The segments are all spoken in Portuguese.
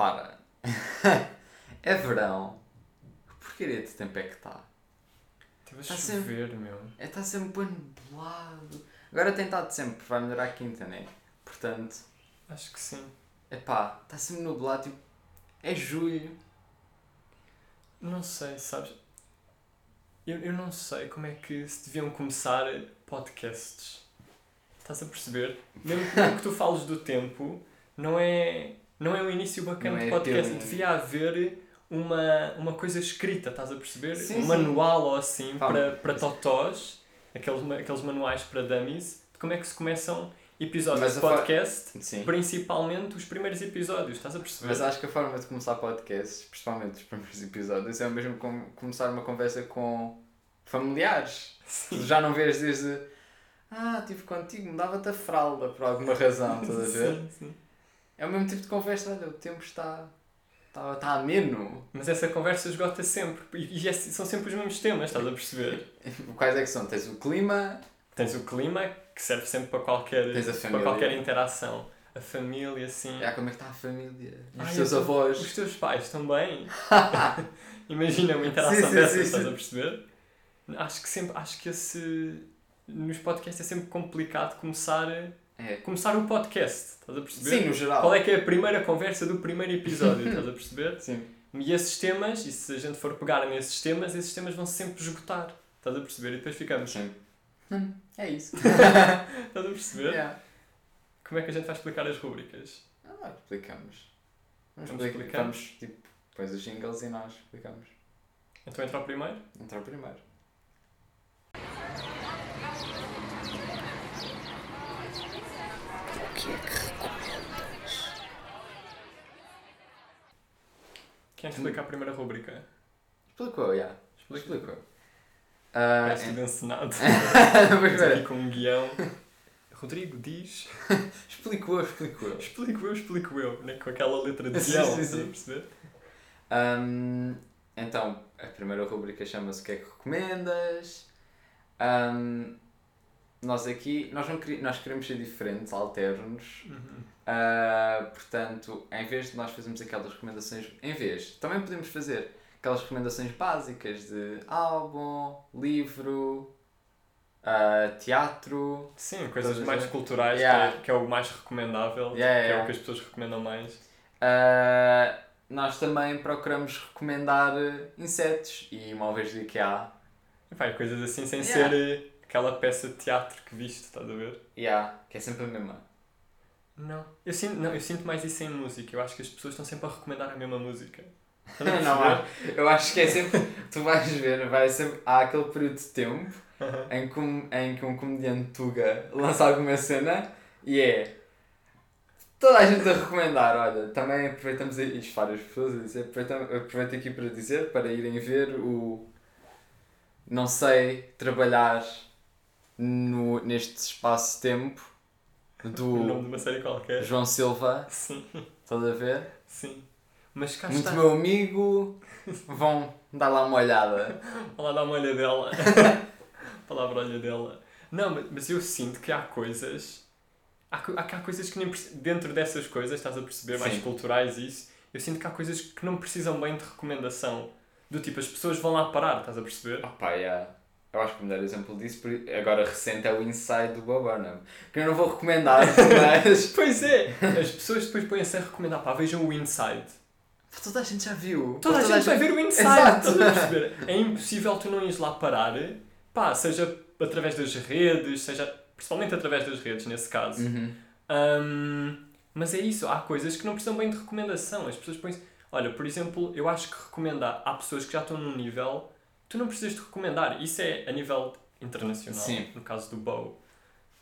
repara, é verão. Que porcaria de tempo é que está? Teve a Tá chover, meu. É, está sempre nublado. Agora tem estado sempre, vai melhorar a quinta, né? Portanto, Acho que sim. epá, está sempre nublado, tipo, é julho. Não sei, sabes? Eu, eu não sei como é que se deviam começar podcasts. Estás a perceber? Mesmo que tu fales do tempo, não é, não é um início bacana Não de é podcast. teu- Devia haver uma, uma coisa escrita, estás a perceber? Sim, um sim. manual ou assim Pá, para, para totós, aqueles, aqueles manuais para dummies, de como é que se começam episódios Mas de podcast, Sim. principalmente os primeiros episódios, estás a perceber? Mas acho que a forma de começar podcasts, principalmente os primeiros episódios, é o mesmo como começar uma conversa com familiares. Tu já não vês desde. Ah, estive contigo, mudava-te a fralda por alguma razão, estás a ver? Sim, sim. É o mesmo tipo de conversa, olha, o tempo está. está, está ameno. Mas essa conversa esgota sempre. E e é- são sempre os mesmos temas, estás a perceber? Quais é que são? Tens o clima, Tens o clima, que serve sempre para qualquer, a para qualquer interação. A família, sim. ah, como é que está a família? Os Ai, teus eu- avós. Os teus pais bem? Imagina uma interação Sim, sim, dessas, sim, estás a perceber? Acho que sempre, acho que esse nos podcasts é sempre complicado começar, É. começar o podcast, estás a perceber? Sim, no geral. Qual é que é a primeira conversa do primeiro episódio, estás a perceber? Sim. E esses temas, e se a gente for pegar nesses temas, esses temas vão sempre esgotar. Estás a perceber? E depois ficamos. Sim. Hum, é isso. Estás a perceber? Yeah. Como é que a gente vai explicar as rubricas? Ah, explicamos. Vamos, Vamos explicar. Vamos, tipo, pões os jingles e nós explicamos. Então entra o primeiro? Entrar primeiro. Quem é que explica a primeira rubrica? Explicou, já. Explica. Explicou. Ah, Parece tudo encenado. Pois Estamos aqui é. com um guião. Rodrigo diz. Explicou, explicou. Explico eu, explico eu. Né? Com aquela letra de Sim, guião. sim, Estás a sim. perceber? Ahm, então, a primeira rubrica chama-se O que é que recomendas? Ahm, nós aqui, nós, não nós queremos ser diferentes, alternos. Uhum. Ah, portanto, em vez de nós fazermos aquelas recomendações, em vez, também podemos fazer aquelas recomendações básicas de álbum, livro, ah, teatro. Sim, coisas mais culturais, Yeah. que, é, que é o mais recomendável, Yeah, que é yeah. o que as pessoas recomendam mais. Ah, nós também procuramos recomendar eh, insetos e móveis de IKEA. E coisas assim sem ser eh, aquela peça de teatro que viste, estás a ver? Yeah, que é sempre a mesma. Não. Eu sinto, não, eu sinto mais isso em música. Eu acho que as pessoas estão sempre a recomendar a mesma música. A Não? Eu acho que é sempre. Tu vais ver, vai sempre. Há aquele período de tempo Aham. em que um, em que um comediante Tuga lança alguma cena e é. Toda a gente a recomendar, olha, também aproveitamos isto várias pessoas a dizer, aproveito aqui para dizer, para irem ver o Não sei trabalhar no, neste espaço-tempo O nome de do uma série qualquer. João Silva, Sim, estás a ver? sim. Mas cá Muito está. meu amigo, vão dar lá uma olhada. Vou lá dar uma olha dela. Palavra olha dela. Não, mas- mas eu sinto que há coisas. Há, há, há coisas que nem dentro dessas coisas, estás a perceber, mais Sim. culturais e isso, eu sinto que há coisas que não precisam bem de recomendação. Do tipo, as pessoas vão lá parar, estás a perceber? Opa, yeah. Eu acho que o melhor exemplo disso, agora recente, é o Inside do Bob Burnham. Que eu não vou recomendar, mas. Pois é! As pessoas depois põem-se a recomendar, pá, vejam o Inside. Toda a gente já viu. Toda a gente vai ver o Inside, Exato. É impossível tu não ires lá parar, pá, seja através das redes, seja principalmente através das redes nesse caso. Uhum. Hum, mas é isso, há coisas que não precisam bem de recomendação. As pessoas põem Olha, por exemplo, eu acho que recomendar há pessoas que já estão num nível, tu não precisas de recomendar. Isso é a nível internacional. Sim. No caso do Bow,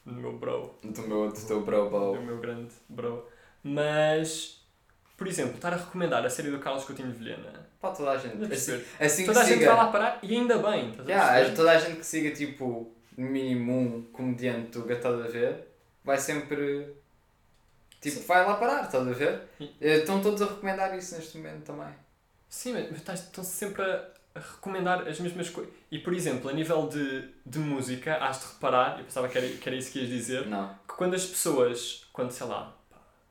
do meu bro, Do meu, do teu bro do bow. meu grande bro. Mas, por exemplo, estar a recomendar a série do Carlos Coutinho de Vilhena. Pá, toda a gente. A Assim, assim Toda a gente siga. vai lá parar e ainda bem. Estás Yeah, toda a gente que siga, tipo, mínimo um comediante do estás a ver, vai sempre. Tipo, vai lá parar, estás a ver? Eh, Estão todos a recomendar isso neste momento também. Sim, mas mas estás- estão sempre a recomendar as mesmas coisas. E, por exemplo, a nível de, de música, has de reparar, eu pensava que era, que era isso que ias dizer, Não. que quando as pessoas, quando sei lá,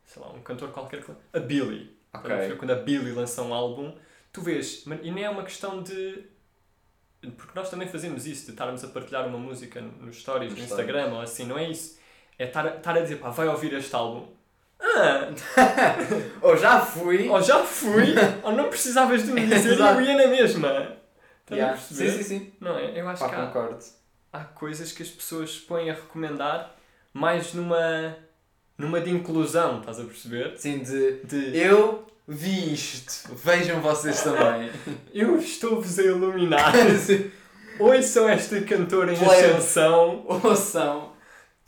sei lá, um cantor qualquer, a Billy, Estás a perceber? Ok. Quando a Billy lança um álbum, tu vês, e nem é uma questão de. Porque nós também fazemos isso, de estarmos a partilhar uma música nos stories, no Nos Instagram ou assim, não é isso. É estar, a- dizer, pá, vai ouvir este álbum. Ah, Ou já fui. ou já fui, ou não precisavas de me dizer eu ia na mesma. Estás Yeah. a perceber? Sim, sim, sim. Não é? Eu acho Pá, que há, concordo. há coisas que as pessoas se põem a recomendar mais numa, numa de inclusão, estás a perceber? Sim, de. De Eu vi isto. Vejam vocês também. eu estou-vos a iluminar. Ouçam esta cantora em Plebe. ascensão. Ouçam.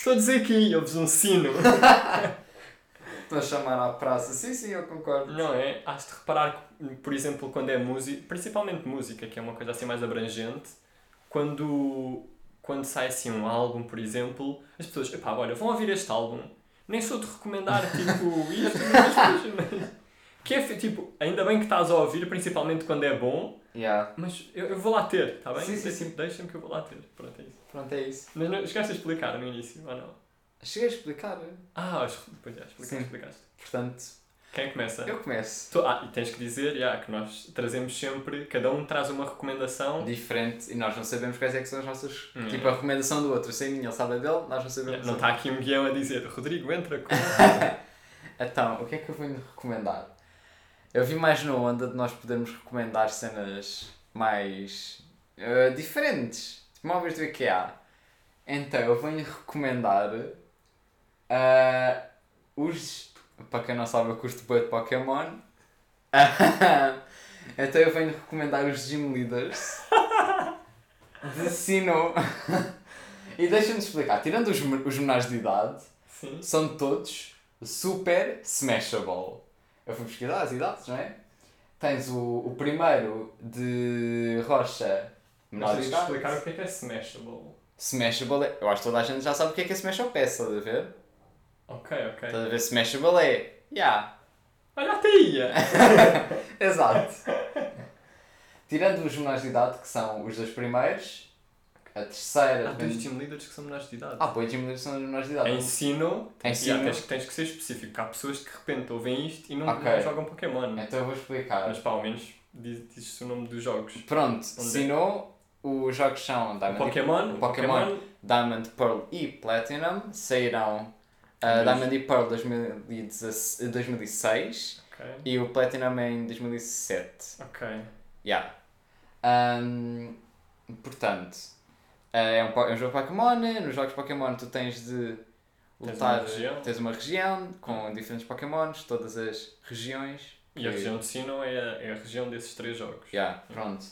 Todos aqui, ouves um sino. Estou a chamar à praça. Sim, sim, eu concordo. Não é? Has de reparar, que, por exemplo, quando é música, principalmente música, que é uma coisa assim mais abrangente, quando, quando sai assim um álbum, por exemplo, as pessoas, epá, olha, vão ouvir este álbum, nem sou de recomendar tipo isto, mas, mas, que é tipo, ainda bem que estás a ouvir, principalmente quando é bom, Yeah. mas eu, eu vou lá ter, está bem? Sim, sim, Deixa-me deixa-me que eu vou lá ter. Pronto, é isso. Pronto, é isso. Mas não, chegaste a explicar no início, ou não? Cheguei a explicar. Ah, acho- depois já explicaste, Sim. explicaste. Portanto, Quem é que começa? eu começo. Tu- ah, e tens que dizer já, que nós trazemos sempre, cada um traz uma recomendação. Diferente. E nós não sabemos quais é que são as nossas. Hum. Tipo, a recomendação do outro. A minha, ele sabe a dele, nós não sabemos. Não a- está aqui um guião a dizer, Rodrigo, entra com. Então, o que é que eu vou-lhe recomendar? Eu vi mais na onda de nós podermos recomendar cenas mais eh, diferentes, tipo móveis do IKEA. Então, eu venho recomendar eh, os. Para quem não sabe, eu curto bem de Pokémon. então, eu venho recomendar os Gym Leaders de Sinnoh. e deixa-me explicar: tirando os, os menores de idade Sim. são todos super smashable. Eu fui pesquisar as idades, não é? Tens o, o primeiro de rocha menor de idade. explicar o que é que é Smashable. Smashable é... Eu acho que toda a gente já sabe o que é que é smashable peça, a ver? Ok, ok. Estás a ver? Smashable é... Yeah. Olha a teia! Exato. Tirando os menores de idade, que são os dois primeiros, a terceira... Há depende- dois team leaders que são menores de idade. Ah, pois, os são os menores de idade. Ensino, Ensino. Yeah, tens, tens que ser específico, porque há pessoas que de repente ouvem isto e não, Ok. não jogam Pokémon. Então eu vou explicar. Mas pá, ao menos diz- dizes o nome dos jogos. Pronto, é? Sinnoh, os jogos são O Diamond, Pokémon, o o Pokémon, Pokémon, Diamond, Pearl e Platinum sairão uh, Diamond e Pearl 2016 2006 Ok, e o Platinum em 2007. ok. Yeah. Um, portanto, uh, é um, é um jogo Pokémon. Nos jogos Pokémon tu tens de Tens lutar. uma região. tens uma região com diferentes Pokémons, todas as regiões. E a região de Sinnoh é a, é a região desses três jogos. Yeah, pronto.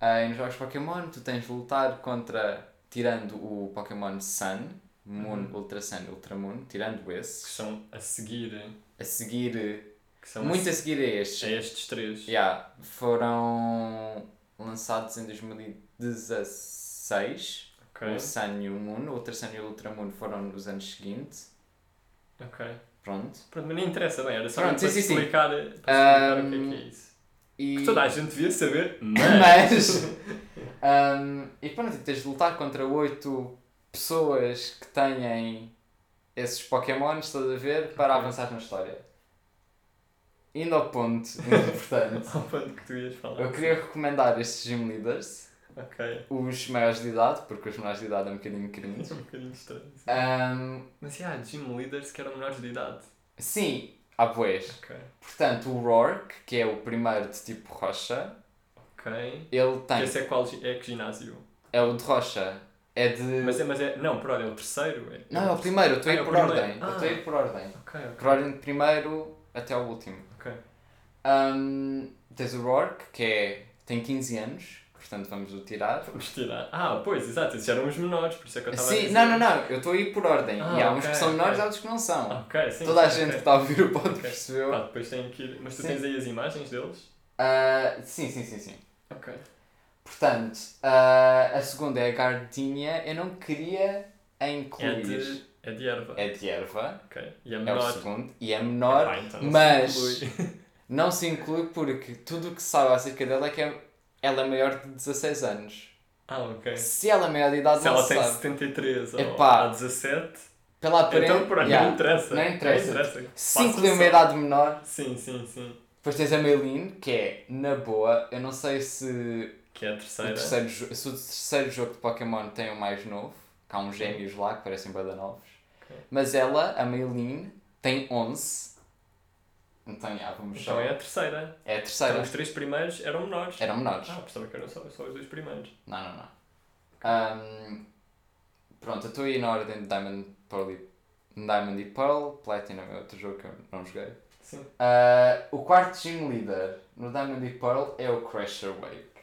Ah, e nos jogos Pokémon tu tens de lutar contra, tirando o Pokémon Sun, Moon, Uhum. Ultra Sun, Ultra Moon, tirando Que esses, são a seguir. a seguir, Que muito a, a seguir a estes, a estes três. yeah, foram lançados em 2016, Ok, o Sun e o Moon, o Ultra Sun e o Ultra Moon foram nos anos seguintes, ok. pronto. Pronto, mas nem interessa bem, era só Pronto, para sim, sim, sim. explicar, para explicar o que é que é isso. E... Que toda a gente devia saber, mas. mas um, e pronto, tens de lutar contra oito pessoas que têm esses Pokémons, estás a ver, para Ok. avançar na história. Indo ao ponto muito importante, Ao ponto que tu ias falar. eu queria recomendar estes Gym Leaders, Ok. os maiores de idade, porque os menores de idade é um bocadinho cringe. Um bocadinho estranho. Um, Mas há gym leaders que eram menores de idade. sim, há boés. Ok. Portanto, o Rourke, que é o primeiro de tipo rocha, Ok. ele tem. Esse é qual é que ginásio? É o de rocha. É de. Mas é, mas é. Não, por ordem, é o terceiro? É, Não, é o primeiro, eu estou a Ah, ir é o por ordem. Eu Ah. estou a ir por ordem. Ok, ok. Por ordem de primeiro até ao último. Ok. Um, tens o Rourke, que é, tem 15 anos, portanto vamos o tirar. Vamos tirar. Ah, pois, exato, esses eram os menores, por isso é que eu estava a Sim, dizer. não, não, não, eu estou a ir por ordem. Ah, e há uns que são menores e outros que não são. Ok, sim. Toda a gente que está a ouvir o pod Ok. percebeu. Pá, depois tem que ir. Mas tu Sim. tens aí as imagens deles? Ah, sim, sim, sim, sim. Ok. Portanto, ah, a segunda é a Gardinha. Eu não queria a É incluir. de, é de erva. É de erva, Ok. E é é o menor. segundo, e é menor. Epá, então se mas- inclui. Não se inclui porque tudo o que sabe acerca dela é que é- ela é maior de 16 anos. Ah, ok. Se ela é maior de idade, Se ela se tem sabe. 73 ou Epá. há 17, Pela aparência. Então, pronto, yeah. não interessa. Não interessa. Não interessa. 5 Passa de uma idade menor. Sim, sim, sim. Depois tens a Meilin, que é, na boa, eu não sei se Que é a o terceira. terceiro, jo- se o terceiro jogo de Pokémon tem o mais novo, que há uns gêmeos lá que parecem bem novos. Ok. Mas ela, a Meilin, tem 11. Então, já, vamos Então só. é a terceira. É a Então terceira. os três primeiros eram menores. Eram menores. Ah, pensava que eram só, só os dois primeiros. Não, não, não. Ahm, pronto, eu estou aí na ordem de Diamond, Pearl e, Diamond e Pearl. Platinum é outro jogo que eu não joguei. Sim. Ah, o quarto Gym Leader no Diamond e Pearl é o Crusher Wake.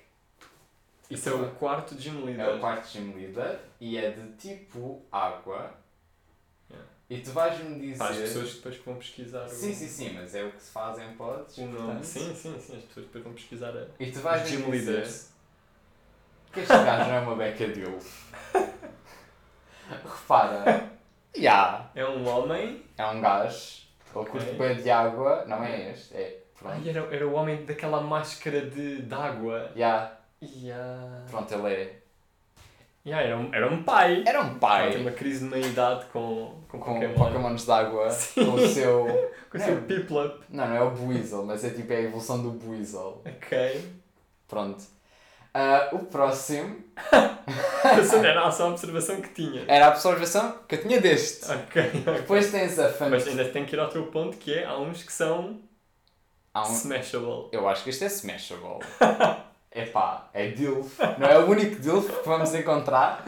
Isso é o quarto Gym Leader. É o quarto Gym Leader e é de tipo água. Yeah. E tu vais-me dizer. Para as pessoas que depois que vão pesquisar o, Sim, sim, sim, mas é o que se faz em pods. o nome. Sim, sim, sim. As pessoas depois vão pesquisar a... E tu vais-me Gym dizer Leaders. que este gajo não é uma beca de Ulf. Repara. Ya. É um homem. É um gajo. Ele Ok. curte bem de água. Não é este. É. Pronto. Ai, era, era o homem daquela máscara de, de água. Ya. Yeah. Pronto, ele é. Yeah, era, um, era um pai. Era um pai. tem uma crise de meia-idade com, com, Com Pokémon. Pokémons de água. Sim. Com o seu. Com o seu Piplup. Não, não é o Buizel, mas é tipo é a evolução do Buizel. Ok. Pronto. Ah, o próximo era só a observação que tinha. era a observação que eu tinha deste. Ok. Depois tens a fan. Mas ainda tem que ir ao teu ponto que é, há uns que são Há um- smashable. Eu acho que este é Smashable. Epá, é DILF. Não é o único DILF que vamos encontrar.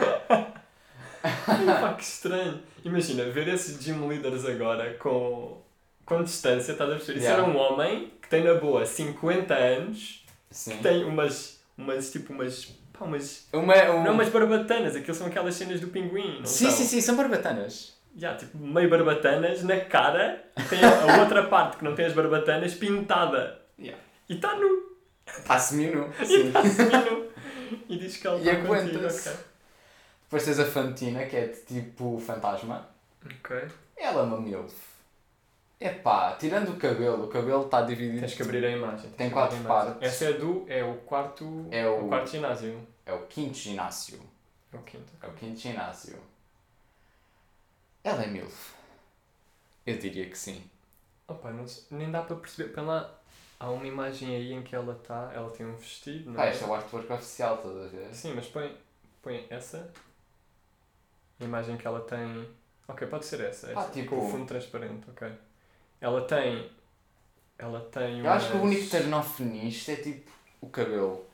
Pá, que estranho. Imagina, ver esses gym leaders agora com, com distância, estás a perceber? Isso Yeah. era um homem que tem na boa 50 anos, Sim. que tem umas, umas tipo umas, pá, umas, Uma, um... não umas barbatanas, aquilo são aquelas cenas do pinguim, não Sim, são? sim, sim, são barbatanas. Já, tipo, meio barbatanas na cara e tem a, a outra parte que não tem as barbatanas pintada. Yeah. E está nu. E Sim. está nu. E diz que ele E está contigo. aguenta-se. Ok. Depois tens a Fantina, que é de tipo fantasma. ok. Ela é uma MILF. Epá, tirando o cabelo, o cabelo está dividido. Tens que abrir a imagem. tens Tem que quatro a imagem. partes. Essa é do. É o quarto. É o- quarto ginásio. É o quinto ginásio. É o quinto. É o quinto ginásio. Ela é MILF. Eu diria que sim. Opa, não sei, nem dá para perceber. Lá, há uma imagem aí em que ela está. Ela tem um vestido, não Pá, é? este é o artwork oficial, estás a ver? Sim, mas põe, põe essa. A imagem que ela tem. Ok, pode ser essa. Ah, essa tipo- Com o fundo transparente, ok. Ela tem. Ela tem Eu acho que o umas- único feminista é tipo o cabelo.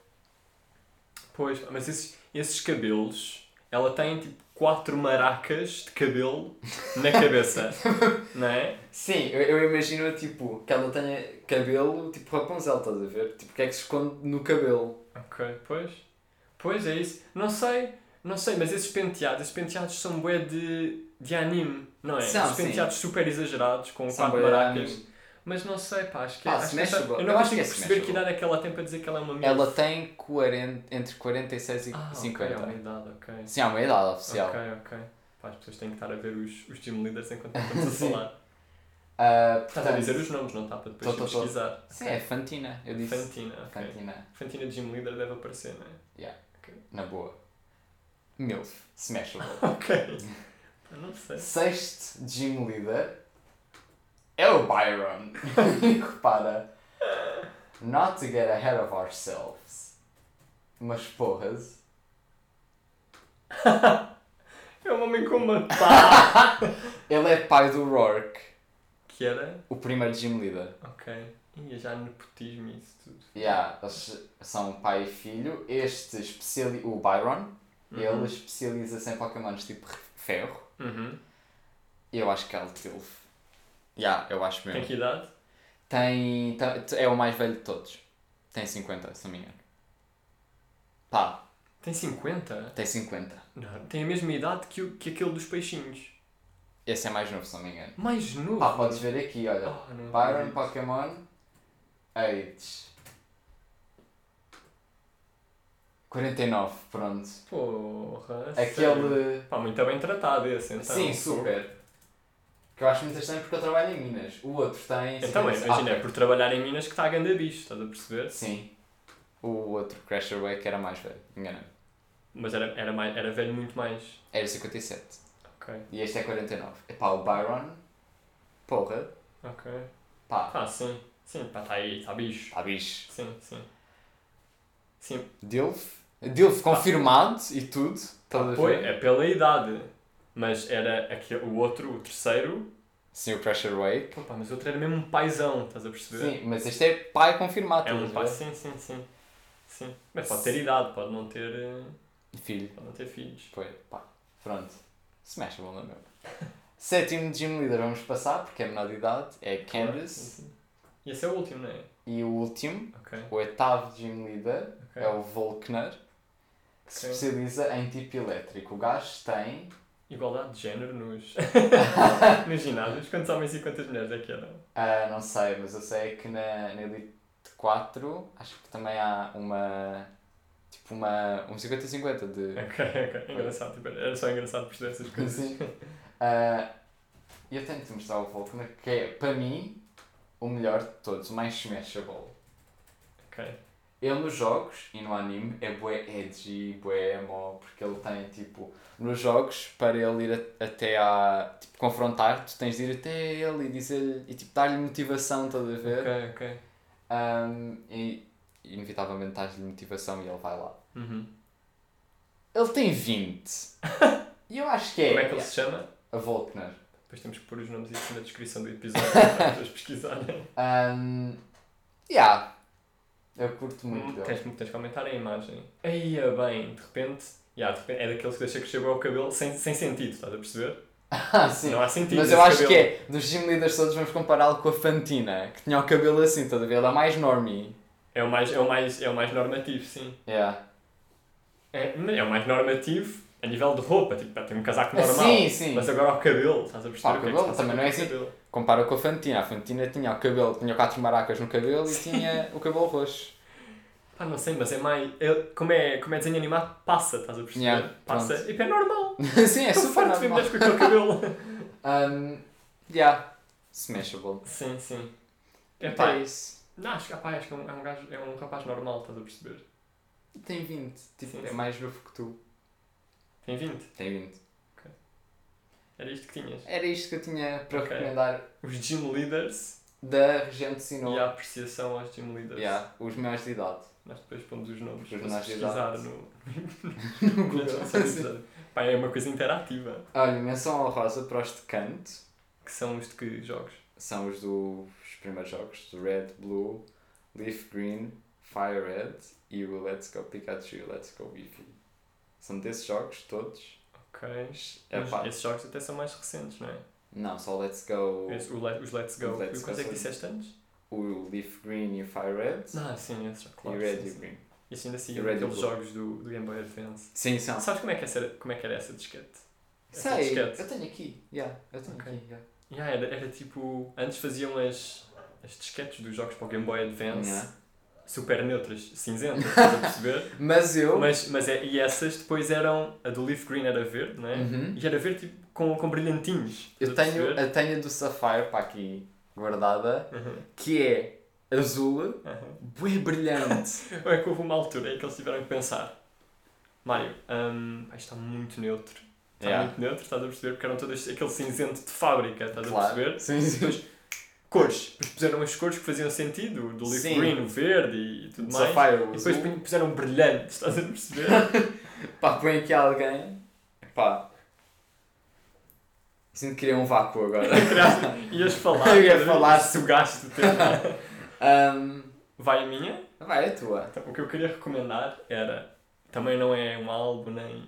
Pois, mas esses, esses cabelos. Ela tem tipo quatro maracas de cabelo na cabeça. não é? Sim, eu, eu imagino tipo que ela tenha cabelo tipo Rapunzel, estás a ver? Tipo, o que é que se esconde no cabelo? Ok, pois. Pois é isso. Não sei, não sei, mas esses penteados, esses penteados são bué de, de anime, não é? São, Os penteados super exagerados, com São quatro maracas. anime. Mas não sei, pá, acho que é. Pá, acho que eu não Eu acho consigo que é perceber que idade é que ela tem para dizer que ela é uma milf. Ela tem 40, entre 46 e ah, 50. Ok, é uma idade, ok. Sim, há uma idade oficial. Ok, ok. Pá, as pessoas têm que estar a ver os, os gym leaders enquanto estamos a falar. Ah, Estás a portanto, dizer os nomes, não está para depois Tô, tô, tô. pesquisar. Sim, Ok. é Fantina, eu disse. Fantina, ok. Fantina, Fantina gym leader deve aparecer, não é? na boa. MILF, Smashable. Ok. Não sei. Sexto Gym Leader é o Byron. E repara, not to get ahead of ourselves, mas porras, É um homem com uma pá. ele é pai do Rourke, que era? o primeiro Gym Leader. Ok. Ia já nepotismo e isso tudo. Yeah, eles são pai e filho. Este especiali o Byron, ele Uhum. especializa-se em Pokémons tipo ferro. Uhum. E eu acho que é o Tilf. Yeah, eu acho Tem mesmo. que idade? Tem, tem- é o mais velho de todos. Tem 50, se não me engano. Pá, Tem 50? tem 50. Não, tem a mesma idade que, o, que aquele dos peixinhos. Esse é mais novo, se não me engano. Mais novo? Pá, podes ver aqui, olha. Oh, Byron acredito. Pokémon Age. 49, pronto. Porra. sério? Aquele. Pá, muito bem tratado esse, então. Sim, super. Que eu acho muito estranho porque eu trabalho em Minas. O outro tem. Então, é, 50. imagina, Ah, é por trabalhar em Minas que está a ganda bicho, estás a perceber? Sim. O outro Crasher Wake era mais velho, engana-me. Mas era, era, mais, era velho muito mais. Era 57. Ok, E este é 49. Epá, o Byron. Porra. ok. Pá, Ah, sim. Sim, pá, está aí, está bicho. tá bicho. Sim, sim. Sim, Dilf. Dilf confirmado e tudo. Foi, ver? é pela idade. Mas era aquele, o outro, o terceiro. Sim, o Pressure Wake. Opa, mas o outro era mesmo um paizão, estás a perceber? Sim, mas este é pai confirmado. É um pai, ver? sim, sim, sim. Sim. Mas pode ter idade, pode não ter, eh, Filho. pode não ter filhos. Foi, pá. Pronto. Smashable, não é mesmo? Sétimo Gym Leader vamos passar, porque é menor de idade. É Candice. Sim, sim. E esse é o último, não é? E o último, Ok, o oitavo Gym Leader, ok. é o Volkner, que se Ok. especializa em tipo elétrico. O gajo tem. Igualdade de género nos, nos ginásios. Quantos homens e quantas mulheres é que eram? ah, não sei, mas eu sei que na, na Elite 4 acho que também há uma. Tipo uma. um 50-50 de. Ok, ok. Engraçado. Tipo, era só engraçado perceber essas coisas. Sim. Ah, eu tenho te mostrar o Volkner, que é, para mim, o melhor de todos, o mais smashable. Ok. Ele nos jogos e no anime é bué edgy, bué emo, porque ele tem tipo. Nos jogos, para ele ir a- até a. tipo, confrontar, tu tens de ir até ele e dizer e tipo dar-lhe motivação, estás a ver? Ok, ok. Um, e inevitavelmente dás-lhe motivação e ele vai lá. Uhum. Ele tem 20. e eu acho que é. Como é que ele se chama? A Volkner. Depois temos que pôr os nomes isso na descrição do episódio para as pessoas pesquisarem. Um, yeah. Eu curto muito Hum, dele. Tens, tens que aumentar a imagem. Aí, bem, de repente, yeah, de repente é daqueles que deixa crescer bem o cabelo sem, sem sentido, estás a perceber? Ah, sim. Não há sentido. Mas eu acho cabelo. que é, dos gym leaders todos, vamos compará-lo com a Fantina, que tinha o cabelo assim, estás a ver? Ela é mais normie. É o mais, é o mais, é o mais normativo, sim. Yeah. É, é o mais normativo a nível de roupa, tipo, tem um casaco Ah, normal. sim, sim. Mas agora o cabelo, estás a perceber? Pá, o é cabelo passa também não é assim. cabelo? Compara com a Fantina. A Fantina tinha o cabelo, tinha quatro maracas no cabelo e tinha o cabelo roxo. Pá, não sei, mas é mais. é- como, é, como é desenho animado, passa, estás a perceber? Yeah, passa. pronto. E é normal. sim, é super farto normal. mulheres com aquele cabelo. Um, yeah. Smashable. sim, sim. É É pá, isso. não, acho que, pá, acho que é um, é um gajo, é um rapaz normal, estás a perceber? Tem 20. Tipo, Sim, é sim. mais novo que tu. Tem 20. Tem 20. Era isto que tinhas. Era isto que eu tinha para Ok. recomendar Os gym leaders da região de Sinop. e a apreciação aos gym leaders. Yeah, os maiores de idade. Nós depois pomos os nomes Os para pesquisar no, No Google. Pá, é uma coisa interativa. Olha, menção honrosa para os de canto. Que são os de que jogos? São os dos primeiros jogos. Do Red, Blue, Leaf Green, Fire Red e o Let's Go Pikachu Let's Go Eevee. São desses jogos todos. Ok. É Mas pá. esses jogos até são mais recentes, não é? Não, só o Let's Go, Esse- o Le- os Let's Go. Os Let's e quantos Go é que disseste antes? o Leaf Green e o Fire Red. Ah, sim, esses jogos. Claro, e o Red sim, e o. Green. E assim ainda o e aqueles jogos do, do Game Boy Advance. Sim, são. Sabes como é que, essa, como é que era essa disquete? Essa Sei, disquete. eu tenho aqui. Yeah, eu tenho Ok. aqui. yeah. Yeah, era, era tipo. Antes faziam as, as disquetes dos jogos para o Game Boy Advance Yeah. Super neutras, cinzentas, estás a perceber? Mas eu. Mas, mas é, e essas depois eram. A do Leaf Green era verde, não é? Uhum. E era verde tipo, com, com brilhantinhos. Eu estás a tenho, tenho do Sapphire para aqui guardada, Uhum, que é azul, uhum. bué brilhante. É que houve uma altura em que eles tiveram que pensar: Mário, ah, isto está muito neutro. Está Yeah. muito neutro, estás a perceber? Porque eram todos aquele cinzento de fábrica, estás a perceber? Sim, sim. Depois, cores. Depois puseram as cores que faziam sentido, do Leaf Sim. Green, o verde e tudo mais. Sapphire, E depois azul. puseram brilhantes, estás a perceber? Pá, põe aqui alguém. Pá. Sinto que queria um vácuo agora. Ias falar, Eu ia Pedro, falar. e sugaste o tema. Ahm, Vai a minha? vai, a tua. Então, o que eu queria recomendar era, também não é um álbum, nem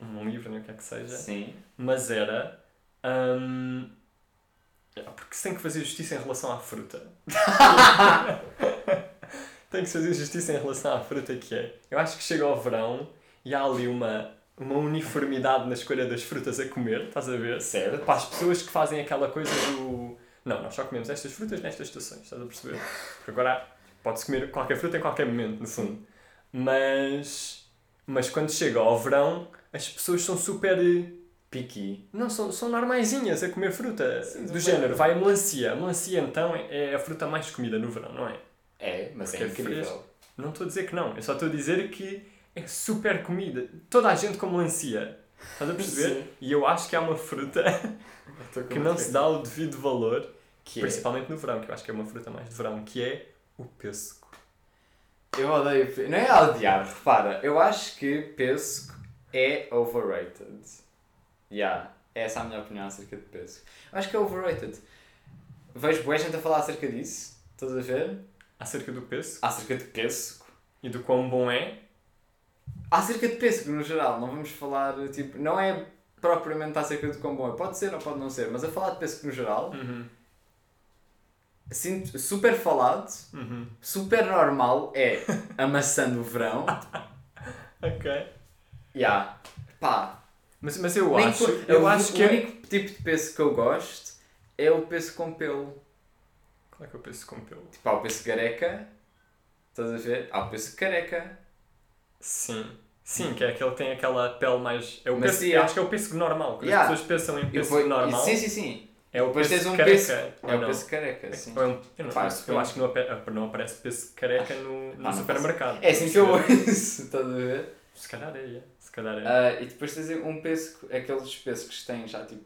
um livro, nem o que é que seja, Sim. mas era, é, porque se tem que fazer justiça em relação à fruta. tem que se fazer justiça em relação à fruta que é. Eu acho que chega ao verão e há ali uma, uma uniformidade na escolha das frutas a comer, estás a ver? Certo. Para as pessoas que fazem aquela coisa do. Não, nós só comemos estas frutas nestas estações, estás a perceber? Porque agora pode-se comer qualquer fruta em qualquer momento, no fundo. Mas. Mas quando chega ao verão, as pessoas são super. Piqui. Não, são, são normaisinhas a comer fruta. Sim, do género, bem- vai a melancia. A melancia então é a fruta mais comida no verão, não é? É, mas é Porque é incrível. fresco. Não estou a dizer que não, eu só estou a dizer que é super comida. Toda a gente come melancia. Estás a perceber? Sim. E eu acho que há uma fruta que não se dá o devido valor, Que é? principalmente no verão, que eu acho que é uma fruta mais de verão, que é o pêssego. Eu odeio. Não é odiar, repara. Eu acho que pêssego é overrated. Yeah. Essa é a minha opinião acerca de. Eu acho que é overrated. Vejo boa gente a falar acerca disso. Estás a ver? Acerca do pêssego Acerca de pêssego. e do quão bom é. Acerca de pêssego no geral. Não vamos falar, tipo... Não é propriamente acerca de quão bom é. Pode ser ou pode não ser. Mas a falar de pêssego no geral... Uhum. Sinto super falado. Uhum. Super normal é a maçã do verão. Ok. Yeah. Pá, Mas, mas eu Nem acho, por- eu o- acho o que é... único tipo de pêssego que eu gosto é o pêssego com pelo. Qual é que é o pêssego com pelo? Tipo, há o pêssego careca. Estás a ver? Há o pêssego careca. Sim. Sim, que é aquele que tem aquela pele mais... É o pêssego, eu acho que é o pêssego normal. Quando Yeah. as pessoas pensam em pêssego depois- normal, Sim, sim, sim. é o Depois tens pêssego um careca. pêssego. É o pêssego careca, sim. Ou é um- eu, não, Pá, eu sim. acho que não, ape- não aparece pêssego careca no, no Ah, supermercado. É assim que eu ouço, estás a ver? Se calhar é, é. Calhar é. Ah, e depois tens um pêssego, aqueles pêssegos que têm já tipo.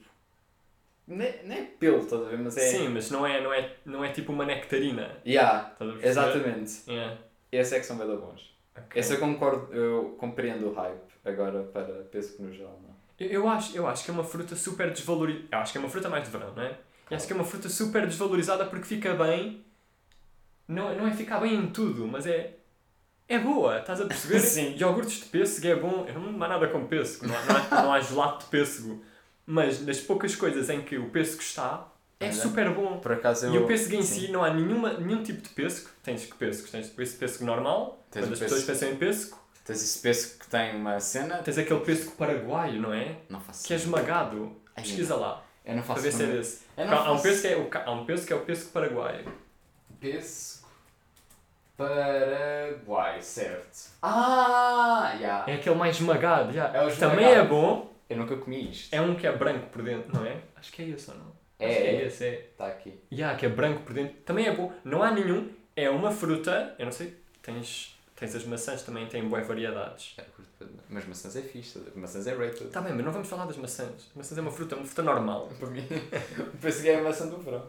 Não é, não é pelo, estás a ver? Mas é. Sim, mas não é, não, é, não é tipo uma nectarina. Yeah, exatamente. Yeah. Esse é que são bem bons. Ok. Esse eu concordo, eu compreendo o hype agora para pêssego no geral, não. Eu, eu acho, eu acho que é uma fruta super desvalorizada. Eu acho que é uma fruta mais de verão, não é? E acho que é uma fruta super desvalorizada porque fica bem. Não, não é ficar bem em tudo, mas é. É boa, estás a perceber? Sim. Iogurtes de pêssego é bom. Não há nada com pêssego, não há, não há, não há gelado de pêssego. Mas nas poucas coisas em que o pêssego está, é Olha. super bom. Por acaso eu. E o pêssego em sim. si não há nenhuma, nenhum tipo de pêssego. Tens que pêssego, tens esse pêssego normal, Tens quando as pessoas pensam em pêssego. Tens esse pêssego que tem uma cena. Tens aquele pêssego paraguaio, não é? Não faço Que é esmagado. Ai, Pesquisa lá, Eu não para faço ver se é desse. Há, não um pêssego que é o, há um pêssego que é o pêssego paraguaio. Pêssego. Paraguai, certo. Ah, já. É aquele mais esmagado, já. É o Também esmagado. é bom. Eu nunca comi isto. É um que é branco por dentro, não é? Acho que é esse ou não? É, Acho que é é. esse, é. Está aqui. Ya, que é branco por dentro. Também é bom. Não há nenhum. É uma fruta. Eu não sei. Tens, tens as maçãs também, têm boas variedades. É, Mas maçãs é fixe, maçãs é rated. Tá bem, mas não vamos falar das maçãs. As maçãs é uma fruta, uma fruta normal. Para mim, o pêssego é a maçã do verão.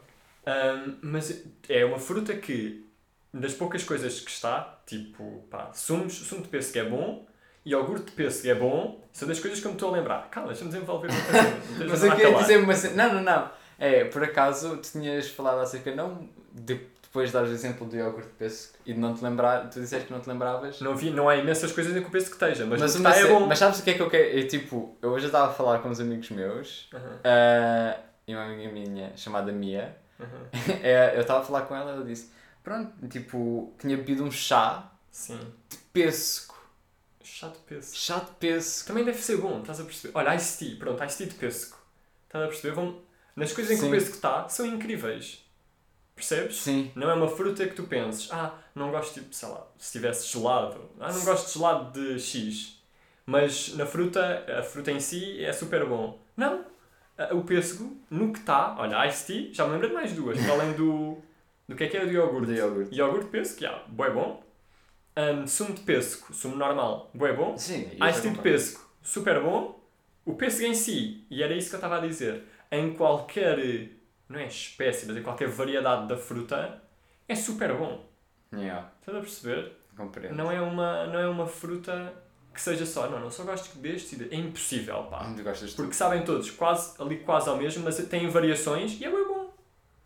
Ahm, mas é uma fruta que, das poucas coisas que está, tipo, pá, sumos, sumo de pêssego é bom, iogurte de pêssego é bom, são das coisas que eu me estou a lembrar. Calma, deixa-me desenvolver uma coisa. Mas eu queria dizer maçã. Não, não, não. É, por acaso, tu tinhas falado acerca, não de, depois de dares o exemplo do iogurte de pêssego e de não te lembrar, tu disseste que não te lembravas. Não, vi, não há imensas coisas em que o pêssego esteja, mas, Mas, uma está é bom. mas sabes o que é que eu quero? Eu, tipo, eu hoje estava a falar com uns amigos meus Aham, ah, e uma amiga minha chamada Mia. É, eu estava a falar com ela e ela disse: Pronto, tipo, tinha bebido um chá Sim. de pêssego. Chá de pêssego. Chá de pêssego. Também deve ser bom, estás a perceber? Olha, Ice Tea, pronto, Ice Tea de pêssego. Estás a perceber? Vão... Nas coisas em que Sim. o pêssego está, são incríveis. Percebes? Sim. Não é uma fruta que tu penses, ah, não gosto tipo, sei lá, se tivesse gelado, ah, não gosto de gelado de X. Mas na fruta, a fruta em si é super bom. Não. O pêssego, no que está, olha, Ice Tea, já me lembro de mais duas, além do. Do que é que era do iogurte. De iogurte. Iogurte de pêssego, já, bué bom. Ahm, sumo de pêssego, sumo normal, bué bom. Sim. Ice tea de pêssego, super bom. O pêssego em si, e era isso que eu estava a dizer, em qualquer, não é espécie, mas em qualquer variedade da fruta, é super bom. Yeah, Estás a perceber? compreendo. Não é uma, não é uma fruta que seja só, não, não só gosto deste, e de- é impossível, pá. De Porque sabem todos, quase, ali quase ao mesmo, mas têm variações e é bem.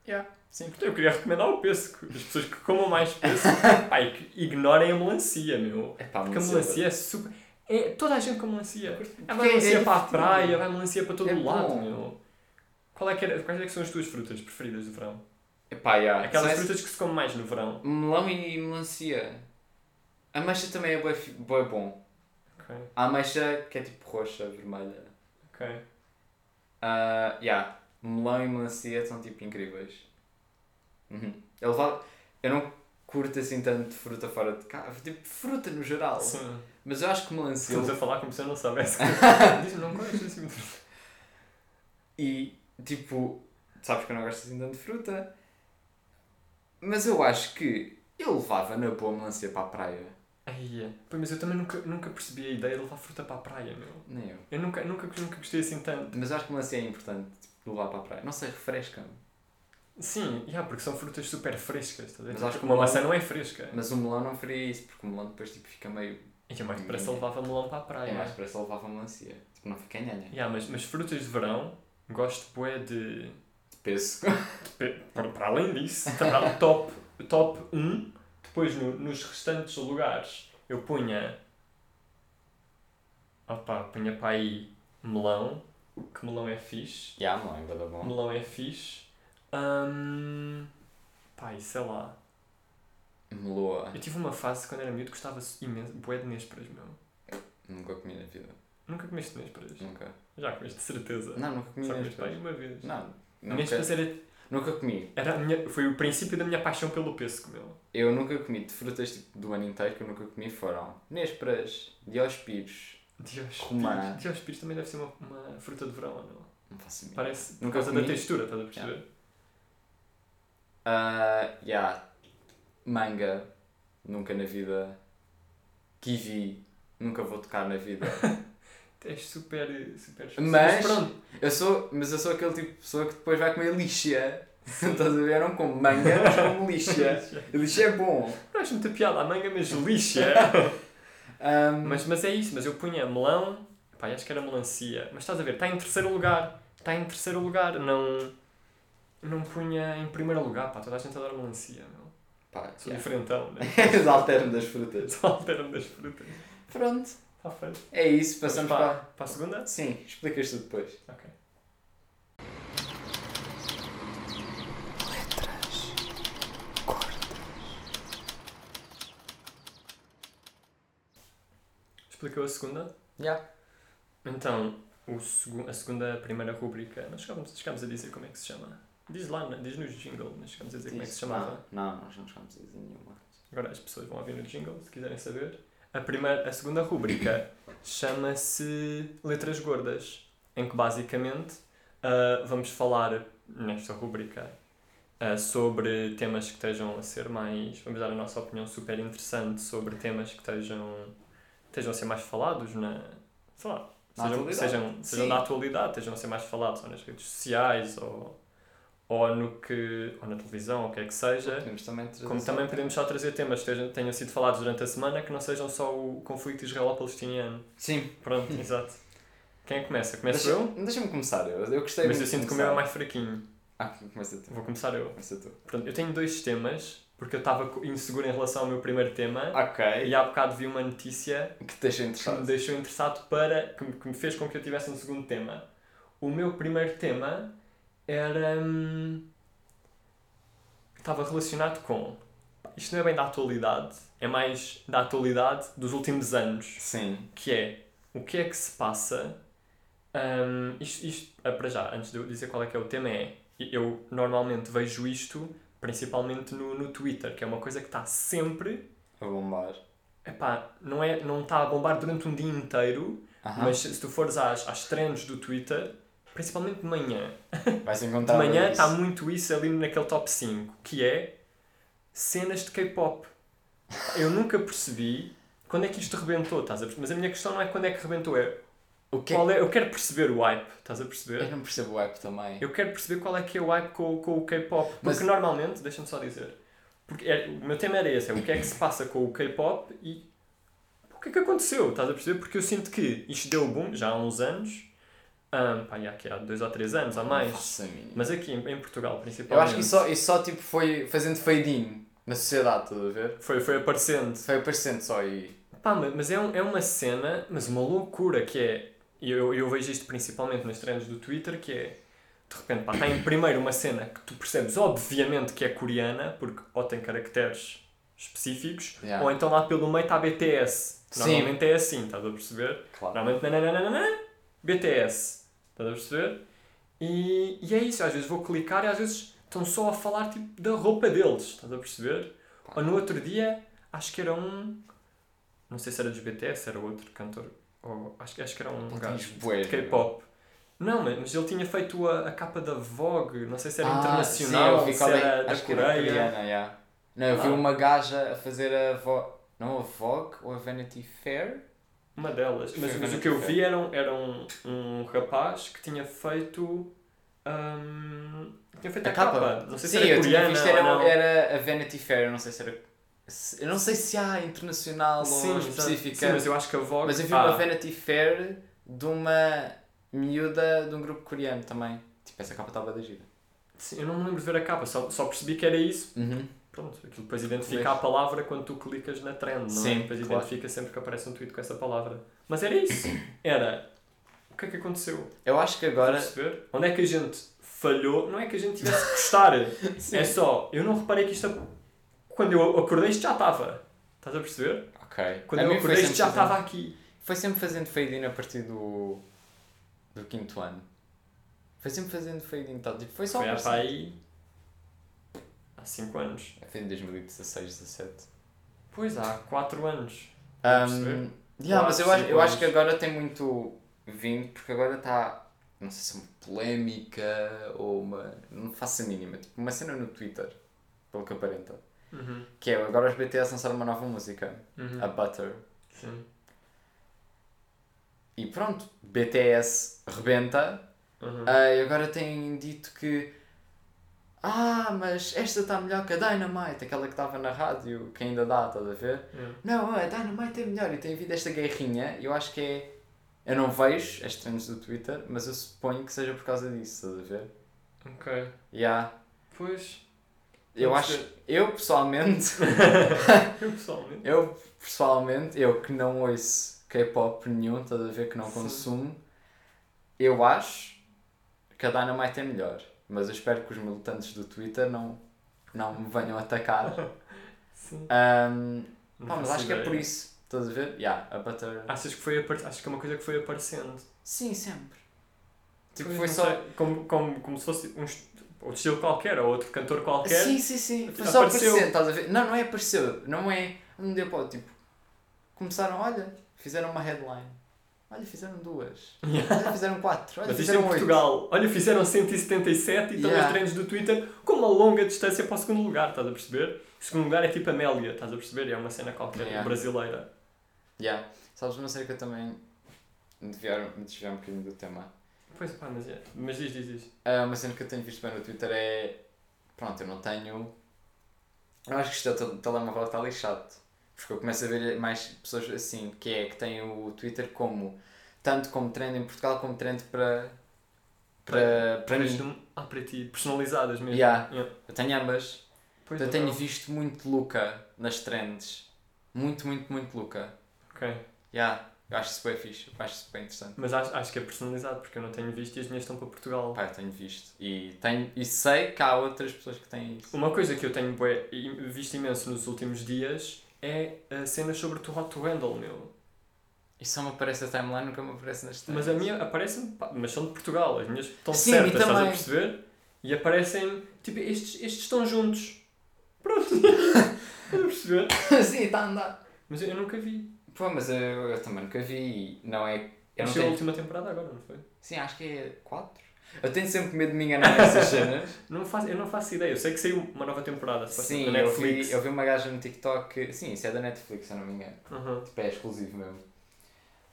Yeah, sim. Portanto, eu queria recomendar o pêssego. As pessoas que comam mais pêssego, pá, que ignorem a melancia, meu. É pá, Porque a melancia é super. É, toda a gente com melancia. É, vai é melancia para a praia, vai melancia para todo É o lado, bom. meu. Qual é que era, quais é que são as tuas frutas preferidas do verão? Epá, yeah. Aquelas frutas que se come mais no verão. Melão e melancia. A ameixa também é fi- bué bom. Ok, A ameixa que é tipo roxa, vermelha. ok. Ah, yeah. Melão e melancia são tipo incríveis. Uhum. Eu, levava- eu não curto assim tanto de fruta fora de casa. Tipo, fruta no geral. Sim. Mas eu acho que melancia. Estamos a falar como se eu não soubesse. Diz-me, não gosto assim de fruta. E tipo, sabes que eu não gosto assim tanto de fruta. Mas eu acho que eu levava na boa melancia para a praia. Ai, é. Pois, mas eu também nunca, nunca percebi a ideia de levar fruta para a praia, meu. Nem eu. Eu nunca, nunca, nunca gostei assim tanto. Mas acho que melancia é importante tipo, levar para a praia. Não sei, refresca-me. Sim, yeah, porque são frutas super frescas, estás a ver? Mas acho que uma o melão- maçã não é fresca. Mas o melão não faria isso, porque o melão depois tipo, fica meio. E é mais depressa levava melão para a praia. É mais para essa levava melancia. Tipo, não fica nhanha. Yeah, mas, mas frutas de verão, gosto bué de... De peso. Pe- Para, além disso, está o top, top 1. Depois, no- nos restantes lugares, eu punha. Opa, punha para aí melão, que melão é fixe. Já, melão é bué da bom. Melão é fixe. Pá, e sei lá. Meloa. Eu tive uma fase quando era miúdo que gostava imenso, bué de nésperas, meu. Nunca comi na vida. Nunca comeste nésperas? Nunca. Já comeste, de certeza. Não, nunca comi Só nésperas. uma vez. Não, nunca, Nésperas era, nunca comi. era minha, foi o princípio da minha paixão pelo pêssego, meu. Eu nunca comi de frutas tipo, do ano inteiro que eu nunca comi foram nésperas, diospíros. Diospíris. Diospíris também deve ser uma, uma fruta de verão, ou não? Não faço a mínima. Parece por Nunca causa comi. da textura, estás a perceber? Ah, yeah. Manga, nunca na vida. Kiwi, nunca vou tocar na vida. És super, super Mas- pronto, Eu sou, mas eu sou aquele tipo de pessoa que depois vai comer lixa. Estás a ver? Não como manga, mas como lixa. Lixa é bom. não acho muita piada a manga, mas lixa. Ahm, mas, mas é isso, mas eu punha melão, pá, acho que era melancia, mas estás a ver, está em terceiro lugar, está em terceiro lugar, não, não punha em primeiro lugar, pá, toda a gente adora melancia, meu. pá, Sou yeah. diferentão, né? Exalterno das frutas. Só alteram das frutas. Pronto. Está feito. É isso, passamos para. para, para a segunda? Sim, explicas tu depois. Ok. Explicou a segunda? Já. Então, o segu a segunda, a primeira rúbrica, nós chegámos, chegámos a dizer como é que se chama. Diz lá, né? diz no jingle, mas chegámos a dizer como é que se chamava. Não, não, nós não chegámos a dizer nenhuma. Agora as pessoas vão ouvir no jingle, se quiserem saber. A, primeira, a segunda rúbrica chama-se Letras Gordas, em que basicamente ah, vamos falar nesta rúbrica ah, sobre temas que estejam a ser mais. Vamos dar a nossa opinião super interessante sobre temas que estejam, estejam a ser mais falados na. sei lá. Na Sejam, sejam, sejam da atualidade, estejam a ser mais falados ou nas redes sociais ou, ou, no que, ou na televisão, ou o que é que seja. Também Como também podemos só trazer temas que tenham sido falados durante a semana que não sejam só o conflito israelo-palestiniano. Sim. Pronto, exato. Quem é começa? Começo Deixa- eu? Deixa-me começar, eu, eu gostei Mas eu sinto que o meu é mais fraquinho. Ah, começa tu. Vou começar eu. Começa tu. Pronto, eu tenho dois temas, porque eu estava inseguro em relação ao meu primeiro tema. Ok. E há bocado vi uma notícia Que que me deixou interessado para. Que me, que me fez com que eu tivesse um segundo tema. O meu primeiro tema era. hum, estava relacionado com. Isto não é bem da atualidade, é mais da atualidade dos últimos anos. Sim. Que é o que é que se passa. hum, isto, isto ah, para já, antes de eu dizer qual é que é o tema, é. Eu normalmente vejo isto principalmente no, no Twitter, que é uma coisa que está sempre A bombar. Epá, não é, não está a bombar durante um dia inteiro, Aham. mas se tu fores às, às trends do Twitter, principalmente de manhã, Vais de encontrar manhã isso. está muito isso ali naquele top 5, que é cenas de K-pop. Eu nunca percebi quando é que isto rebentou, estás a perceber? Mas a minha questão não é quando é que rebentou, é que qual é, eu quero perceber o hype, estás a Eu perceber? não percebo o app também. Eu quero perceber qual é que é o hype com, com o K-pop. Porque Mas- normalmente, deixa-me só dizer, porque é- o meu tema era esse, é o que é que se passa com o K-pop e o que é que aconteceu, estás a perceber? Porque eu sinto que isto deu boom já há uns anos, ah, pá, que há dois ou três anos, há mais, faço a mínima. mas aqui em, em Portugal Eu principalmente, acho que isso só, isso só tipo, foi fazendo fade-in na sociedade, estás a ver? foi, foi aparecendo. Foi aparecendo só e. Pá, ma- mas é, um- é uma cena, mas uma loucura que é. E eu, eu vejo isto principalmente nas trends do Twitter, que é. De repente, pá, está em primeiro uma cena que tu percebes obviamente que é coreana, porque ou tem caracteres específicos, Yeah. ou então lá pelo meio está BTS. Sim. Normalmente é assim, estás a perceber? Claro. Normalmente nananana, BTS. Estás a perceber? E, e é isso, às vezes vou clicar e às vezes estão só a falar tipo, da roupa deles, estás a perceber? Ou no outro dia, acho que era um. Não sei se era dos BTS, era outro cantor. Ou, acho, que- acho que era um gajo de K-pop. Não, mas ele tinha feito a, a capa da Vogue, não sei se era Ah, internacional, sim, vi se é- era da que era Coreia. coreana, yeah. Não, eu vi Ah. uma gaja a fazer a voz. Não a Vogue ou a Vanity Fair? Uma delas. Mas, a mas o que eu vi era, um, era um, um rapaz que tinha feito. hum, tinha feito a, capa. Não sei Sim, se era eu tinha coreana visto, era, era a Vanity Fair, não sei se era. Eu não sei se há internacional Sim, ou específica. Sim, mas eu acho que a Vogue. Mas eu vi Ah, uma Vanity Fair de uma miúda de um grupo coreano também. Tipo, essa capa estava da gira. sim, eu não me lembro de ver a capa, só, só percebi que era isso. Uhum. Pronto, aquilo depois identifica a palavra quando tu clicas na trend, não Sim, é? Depois claro. identifica sempre que aparece um tweet com essa palavra. Mas era isso. Era. O que é que aconteceu? Eu acho que Agora... Onde é que a gente falhou? Não é que a gente tivesse que gostar. É só, eu não reparei que isto. Quando eu acordei, isto já estava. Estás a perceber? Ok. Quando A eu acordei, isto já fazendo- estava aqui. Foi sempre fazendo fade-in a partir do. do quinto ano. Foi sempre fazendo fade-in tal. Tipo, foi só Foi há aí. há 5 anos. Foi em 2016, 17. Pois há 4 anos. Um, yeah, mas eu, Quatro, acho, eu acho que agora tem muito vindo, porque agora está. Não sei se é uma polémica ou uma. Não faço a mínima. Tipo, uma cena no Twitter, pelo que aparenta. Uhum. Que é agora os BTS lançaram uma nova música, Uhum. a Butter. Sim. E pronto, BTS rebenta. Uhum. Ah, e agora têm dito que. Ah, mas esta está melhor que a Dynamite, aquela que estava na rádio, que ainda dá, estás a ver? Yeah. Não, a Dynamite é melhor e tem havido esta guerrinha. Eu acho que é. Eu não vejo as trends do Twitter, mas eu suponho que seja por causa disso, estás a ver? Ok. Yeah. Pois. Eu Pode acho. ser. Eu pessoalmente. Eu pessoalmente. eu pessoalmente, eu que não ouço K-pop nenhum, estás a ver? Que não Sim. consumo. Eu acho que a Dynamite é melhor. Mas eu espero que os militantes do Twitter não, não me venham atacar. Sim. Não pá, mas acho que é por isso. Estás a ver? Yeah, a Butter. Achas que foi. Acho que é uma coisa que foi aparecendo. Sim, sempre. Tipo, Pois, foi só. sei, como, como, como se fosse um est- outro estilo qualquer, ou outro cantor qualquer. Sim, sim, sim. Foi só Apareceu. aparecer, estás a ver? Não, não é apareceu. Não é. Um dia pode, tipo. Começaram, olha, fizeram uma headline. Olha, fizeram duas. Olha, fizeram quatro. Olha, Mas isto é em fizeram oito. Portugal. Olha, fizeram 177 e estão Yeah. as trends do Twitter com uma longa distância para o segundo lugar, estás a perceber? O segundo lugar é tipo Amélia, estás a perceber? É uma cena qualquer Yeah. brasileira. Yeah. Sabes uma cena que eu também. Me desviar, me desviar um bocadinho do tema. Pois pá, mas, é. mas diz, diz, diz. Ah, uma cena que eu tenho visto bem no Twitter é. Pronto, eu não tenho. Eu acho que isto é o tel- telemóvel está lixado. Porque eu começo a ver mais pessoas assim, que é que têm o Twitter como. Tanto como trend em Portugal como trend para. Para, para mim. isto- Ah, para ti, personalizadas mesmo. Yeah. Yeah. Eu tenho ambas. Pois eu não. tenho visto muito Luca nas trends. Muito, muito, muito Luca. Ok. Yeah. Eu acho bem fixe. Eu acho bem interessante. Mas acho, acho que é personalizado, porque eu não tenho visto e as minhas estão para Portugal. Pá, eu tenho visto. E, tenho, e sei que há outras pessoas que têm isso. Uma coisa que eu tenho bué, visto imenso nos últimos dias é a cena sobre o Hot Handle, meu. Isso só me aparece a timeline, nunca me aparece nas trends. Mas a minha aparece-me, pá, mas são de Portugal, as minhas estão Sim, certas, estás a perceber? E aparecem, tipo, estes, estes estão juntos. Pronto. estás a perceber? Sim, está a andar. Mas eu, eu nunca vi. Pô, mas eu, eu também nunca vi. Não é. Eu não Achei a tenho... última temporada agora, não foi? Sim, acho que é 4. Eu tenho sempre medo de me enganar nessas cenas. Não faço, eu não faço ideia, eu sei que saiu uma nova temporada, Sim, na eu vi, eu vi uma gaja no TikTok. Sim, isso é da Netflix, se eu não me engano. Uhum. Tipo, é exclusivo mesmo.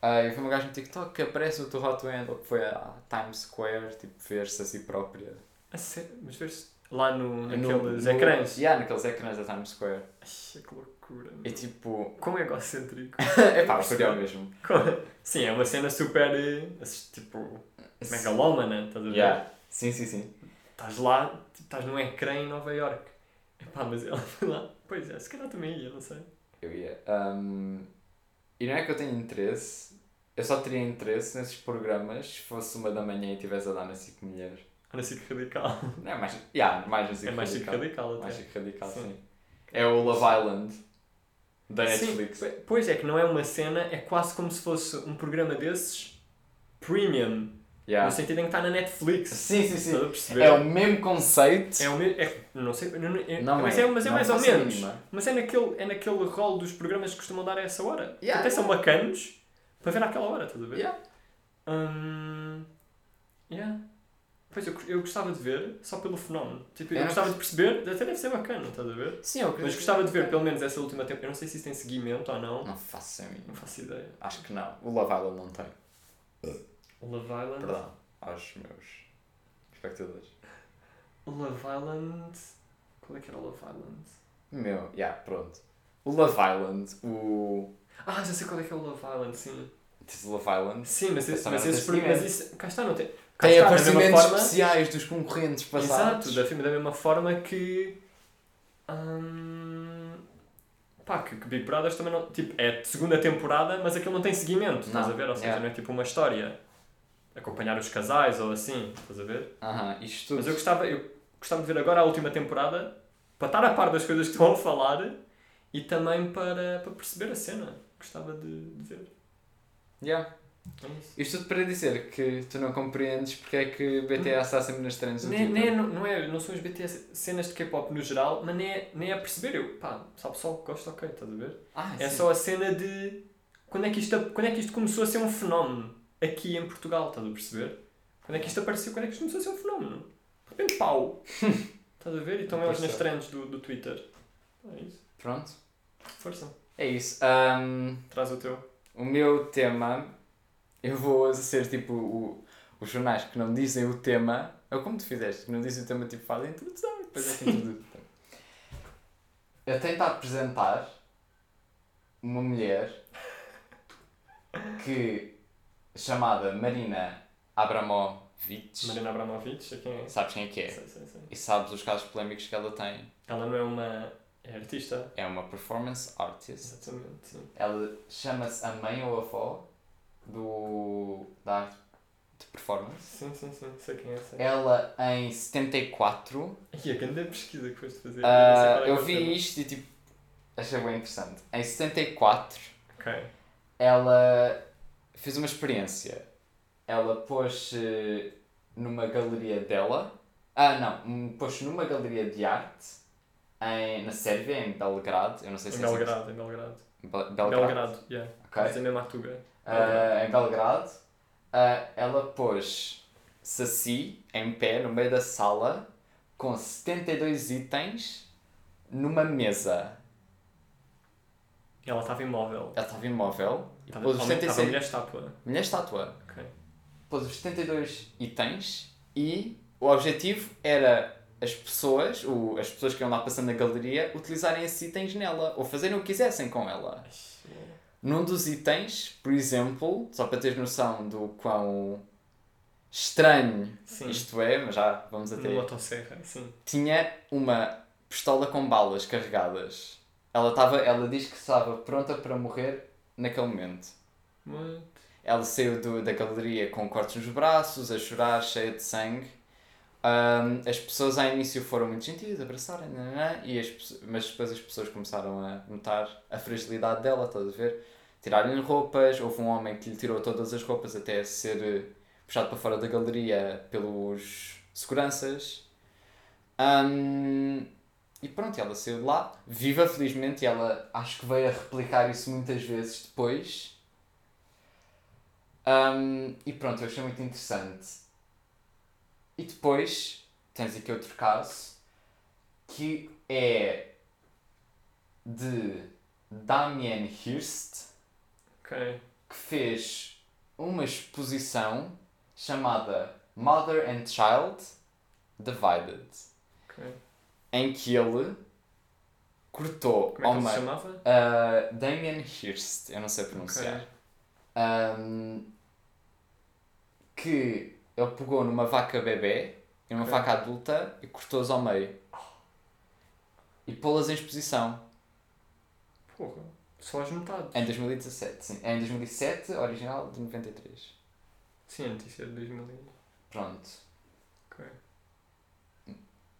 Ah, eu vi uma gaja no TikTok que aparece o Too Hot to Handle, que foi a Times Square, tipo, ver-se a si própria. A sério? Mas vês lá no, naqueles no- ecrãs? Yeah, naqueles ecrãs da Times Square. Ai, que loucura. E tipo. Como é egocêntrico. é pá, ao mesmo. Sim, é uma cena super, eh, assis- tipo, megalómana, estás a ver? Yeah. Sim, sim, sim. Estás lá, tipo, estás num ecrã em Nova York. Epá, mas ela foi lá. Pois é, se calhar também ia, não sei. Eu ia. Ahm, e não é que eu tenho interesse, eu só teria interesse nesses programas se fosse uma da manhã e estivesse a dar na 5 mulheres. Ana Cic Radical. Não é mais. Yeah, mais na 5 É mais Radical até. Mais 5 radical, Sim. sim. É o Love Island da Sim, Netflix. pe- pois é que não é uma cena, é quase como se fosse um programa desses premium. Yeah. No sentido em que está na Netflix. Sim, sim, Estás a sim. perceber? É o mesmo conceito. É o mesmo. É, não sei. Não, é, Não mas é. é, mas é mais ou faço a menos. mínima. Mas é naquele, é naquele rol dos programas que costumam dar a essa hora. Yeah, Até são yeah. bacanos para ver àquela hora, estás a ver? Yeah. Hum, yeah. Pois eu, eu gostava de ver só pelo fenómeno. Tipo, eu, não gostava de perceber, até deve ser bacana, estás a ver? Sim, eu Mas gostava de ver pelo menos essa última temporada. Eu não sei se isso tem seguimento ou não. Não faço a mínima. Não faço ideia. Acho que não. O Love Island não tem. O Love Island. Perdão. Aos meus espectadores. O Love Island. Qual é que era o Love Island? Meu, já, yeah, pronto. O Love Island, o. Ah, já sei qual é que é o Love Island, sim. Diz Love Island. Sim, mas, mas não esses. Mas isso. Cá está, não tem. Tem está, aparecimentos forma- especiais dos concorrentes passados. Exato, da, filme, da mesma forma que. hum, pá, que, que Big Brothers também não. Tipo, é segunda temporada, mas aquilo não tem seguimento, estás Não, a ver? Ou seja, yeah. não é tipo uma história. Acompanhar os casais ou assim, estás a ver? Aham, isto tudo. Mas eu gostava, eu gostava de ver agora a última temporada para estar a par das coisas que estão a falar e também para, para perceber a cena. Gostava de, de ver. Yeah. É. Isto tudo para dizer que tu não compreendes porque é que BTS está sempre nas trends Nem, Twitter. nem, é- não, não, é, não são as BTS cenas de K-pop no geral, mas nem é, nem é perceber. Eu, pá, sabe só que gosto, ok, estás a ver? Ah, É sim. só a cena de quando é, que isto, quando é que isto começou a ser um fenómeno aqui em Portugal, estás a perceber? Quando é que isto apareceu, quando é que isto começou a ser um fenómeno? De repente, pau! estás a ver? E estão eles nas Apareceu. trends do, do Twitter. É isso. Pronto. Força. É isso. Ahm, Traz o teu. o meu tema, eu vou ser tipo o, os jornais que não dizem o tema, ou como tu fizeste, que não dizem o tema, tipo fazem a introdução e depois é que introduz o tema. Eu tento apresentar uma mulher que chamada Marina Abramovic. Marina Abramovic, quem é. Sabes quem é que é? Sei, sei, sei. E sabes os casos polémicos que ela tem. Ela não é uma. É artista? É uma performance artist. Exatamente, sim. Ela chama-se a mãe ou a avó do, da arte de performance. Sim, sim, sim. Sei quem é. Sei. Ela em 74, E a grande pesquisa que foste fazer. é eu que é o vi tema. isto e tipo, achei bem interessante. Em 74, Ok. ela fez uma experiência. Ela pôs-se numa galeria dela. Ah, não, pôs-se numa galeria de arte em, na Sérvia, em Belgrado. Eu não sei Em se é assim que Belgrado, em Belgrado. Be- Belgrado. Belgrado, yeah. Mas é mesmo a Ah, em Belgrado, ah, ela pôs-se assim, em pé, no meio da sala, com 72 itens, numa mesa. Ela estava imóvel. Ela estava imóvel e Estava pôs os estava 76. mulher estátua. Mulher estátua. Ok. Pôs os 72 itens e o objetivo era as pessoas, o, as pessoas que iam lá passando na galeria, utilizarem esses itens nela ou fazerem o que quisessem com ela. Num dos itens, por exemplo, só para teres noção do quão estranho Sim. isto é, mas já vamos até. Numa motosserra, sim. Tinha uma pistola com balas carregadas. Ela, estava, ela diz que estava pronta para morrer naquele momento. What? Ela saiu do, da galeria com cortes nos braços, a chorar, cheia de sangue. Ahm, as pessoas ao início foram muito gentis, abraçarem, nananã, e as, mas depois as pessoas começaram a notar a fragilidade dela, estás a ver? Tiraram-lhe roupas, houve um homem que lhe tirou todas as roupas até ser eh, puxado para fora da galeria pelos seguranças. Ahm, e pronto, ela saiu de lá, viva felizmente, ela acho que veio a replicar isso muitas vezes depois. Ahm, e pronto, eu achei muito interessante. E depois tens aqui outro caso que é de Damien Hirst Ok. que fez uma exposição chamada Mother and Child Divided Ok. em que ele cortou Como é que ele se chamava? Ah, Damien Hirst, eu não sei pronunciar. Ok. Ahm, que ele pegou numa vaca bebê e numa Ok. vaca adulta e cortou-as ao meio. E pô-las em exposição. Porra. Só as metades. Em 2017, sim. Em 2007, original de 93. Sim, a notícia de 2000. e- Pronto. Ok.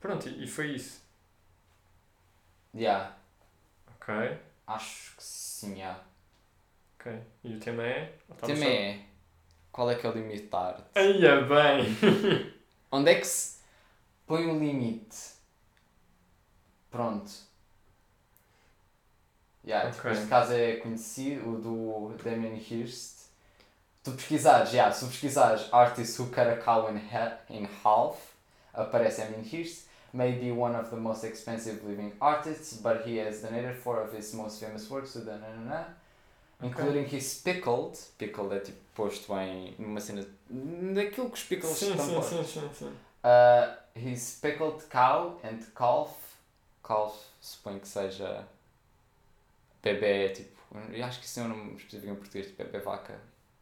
Pronto, e e foi isso. Yeah. Ok. Acho que sim, yeah. Ok. E o tema é? O tema é qual é que é o limite da arte? Eia bem! Onde é que se põe o limite? Pronto. Yeah, tipo, Ok. Este caso é conhecido, o do Damien Hirst. Tu pesquisares, yeah, se tu pesquisares artist who cut a cow in, ha in half, aparece Emin Hirst, may be one of the most expensive living artists, but he has donated four of his most famous works to the nanana, including his pickled, pickled é tipo posto em numa cena daquilo que os pickles Sim, estão sim, postos. sim, sim, sim. Uh, his pickled cow and calf. Calf, suponho que seja. Bebê, tipo. Eu acho que isso é um nome específico em português, tipo bebê vaca.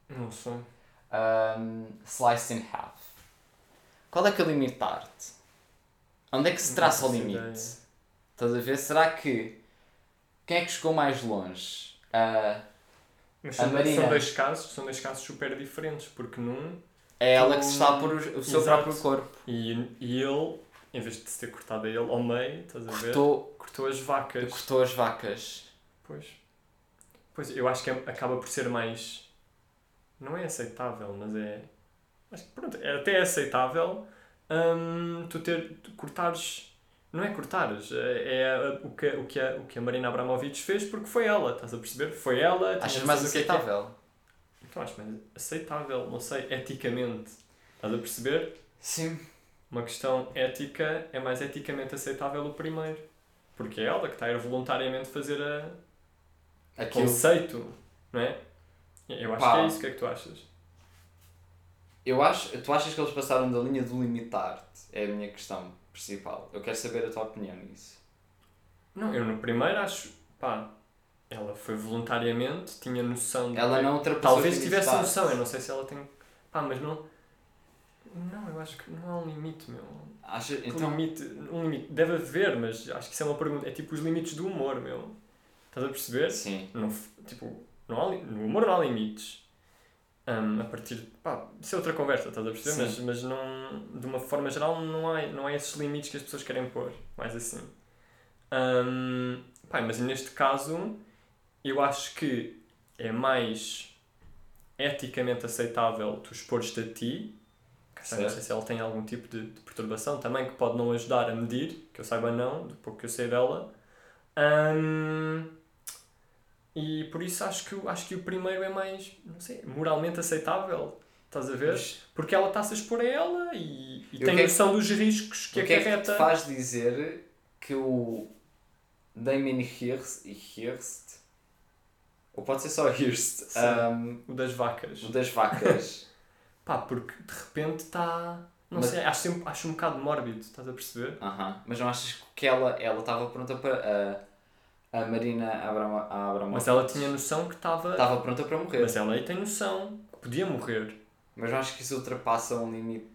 Não sei. Um, sliced in half. Qual é que é o limite da arte? Onde é que se traça o limite? ideia. Estás a ver? Será que. Quem é que chegou mais longe? Uh, Mas A são, Marina. são dois casos, são dois casos super diferentes, porque num é ela que se está a pôr o, o seu Exato. próprio corpo. e, e ele, em vez de se ter cortado a ele ao meio, estás a ver? Cortou, Cortou as vacas. cortou as vacas. Pois. Pois, eu acho que é- acaba por ser mais. Não é aceitável, mas é. Que pronto, é até aceitável hum, tu ter. Tu cortares. Não é cortares, é, é o, que, o, que a, o que a Marina Abramovic fez porque foi ela, estás a perceber? Foi ela. Achas mais é aceitável? Então acho mais aceitável, não sei, eticamente. Estás a perceber? Sim. Uma questão ética é mais eticamente aceitável o primeiro. Porque é ela que está a ir voluntariamente fazer a, Aquilo. conceito, não é? Eu acho Pá. que é isso. O que é que tu achas? Eu acho, tu achas que eles passaram da linha do limitar-te? É a minha questão principal. Eu quero saber a tua opinião nisso. Não, eu no primeiro acho, pá, ela foi voluntariamente, tinha noção de. Ela não ultrapassou Talvez tivesse noção, eu não sei se ela tem. Pá, mas não. Não, eu acho que não há um limite, meu. Acha, Um então, limite, um limite. Deve haver, mas acho que isso é uma pergunta. É tipo os limites do humor, meu. Estás a perceber? sim. Não, tipo, não há, no humor não há limites. Hum, a partir. Pá, isso é outra conversa, estás a perceber? Mas, Sim. mas não, de uma forma geral não há, não há esses limites que as pessoas querem pôr. Mais assim. Hum, pá, mas neste caso, eu acho que é mais eticamente aceitável tu expores-te a ti. eu Não sei Certo. se ela tem algum tipo de, de perturbação também que pode não ajudar a medir, que eu saiba não, do pouco que eu sei dela. Hum, e por isso acho que, o- acho que o primeiro é mais, não sei, moralmente aceitável. Estás a ver? Mas Porque ela está-se a expor a ela e, e E tem é noção dos riscos que o que é que acarreta. te faz dizer que o Damien Hirst, Hirst ou pode ser só Hirst, um, O das vacas. o das vacas, Pá, porque de repente está. Não Mas- sei, acho, sempre, acho um bocado mórbido, estás a perceber? Aham. mas não achas que ela ela estava pronta para a, a Marina Abramo, Abramovic Mas ela tinha noção que estava. estava pronta para morrer. Mas ela aí tem noção que podia morrer. Mas não acho que isso ultrapassa um limite.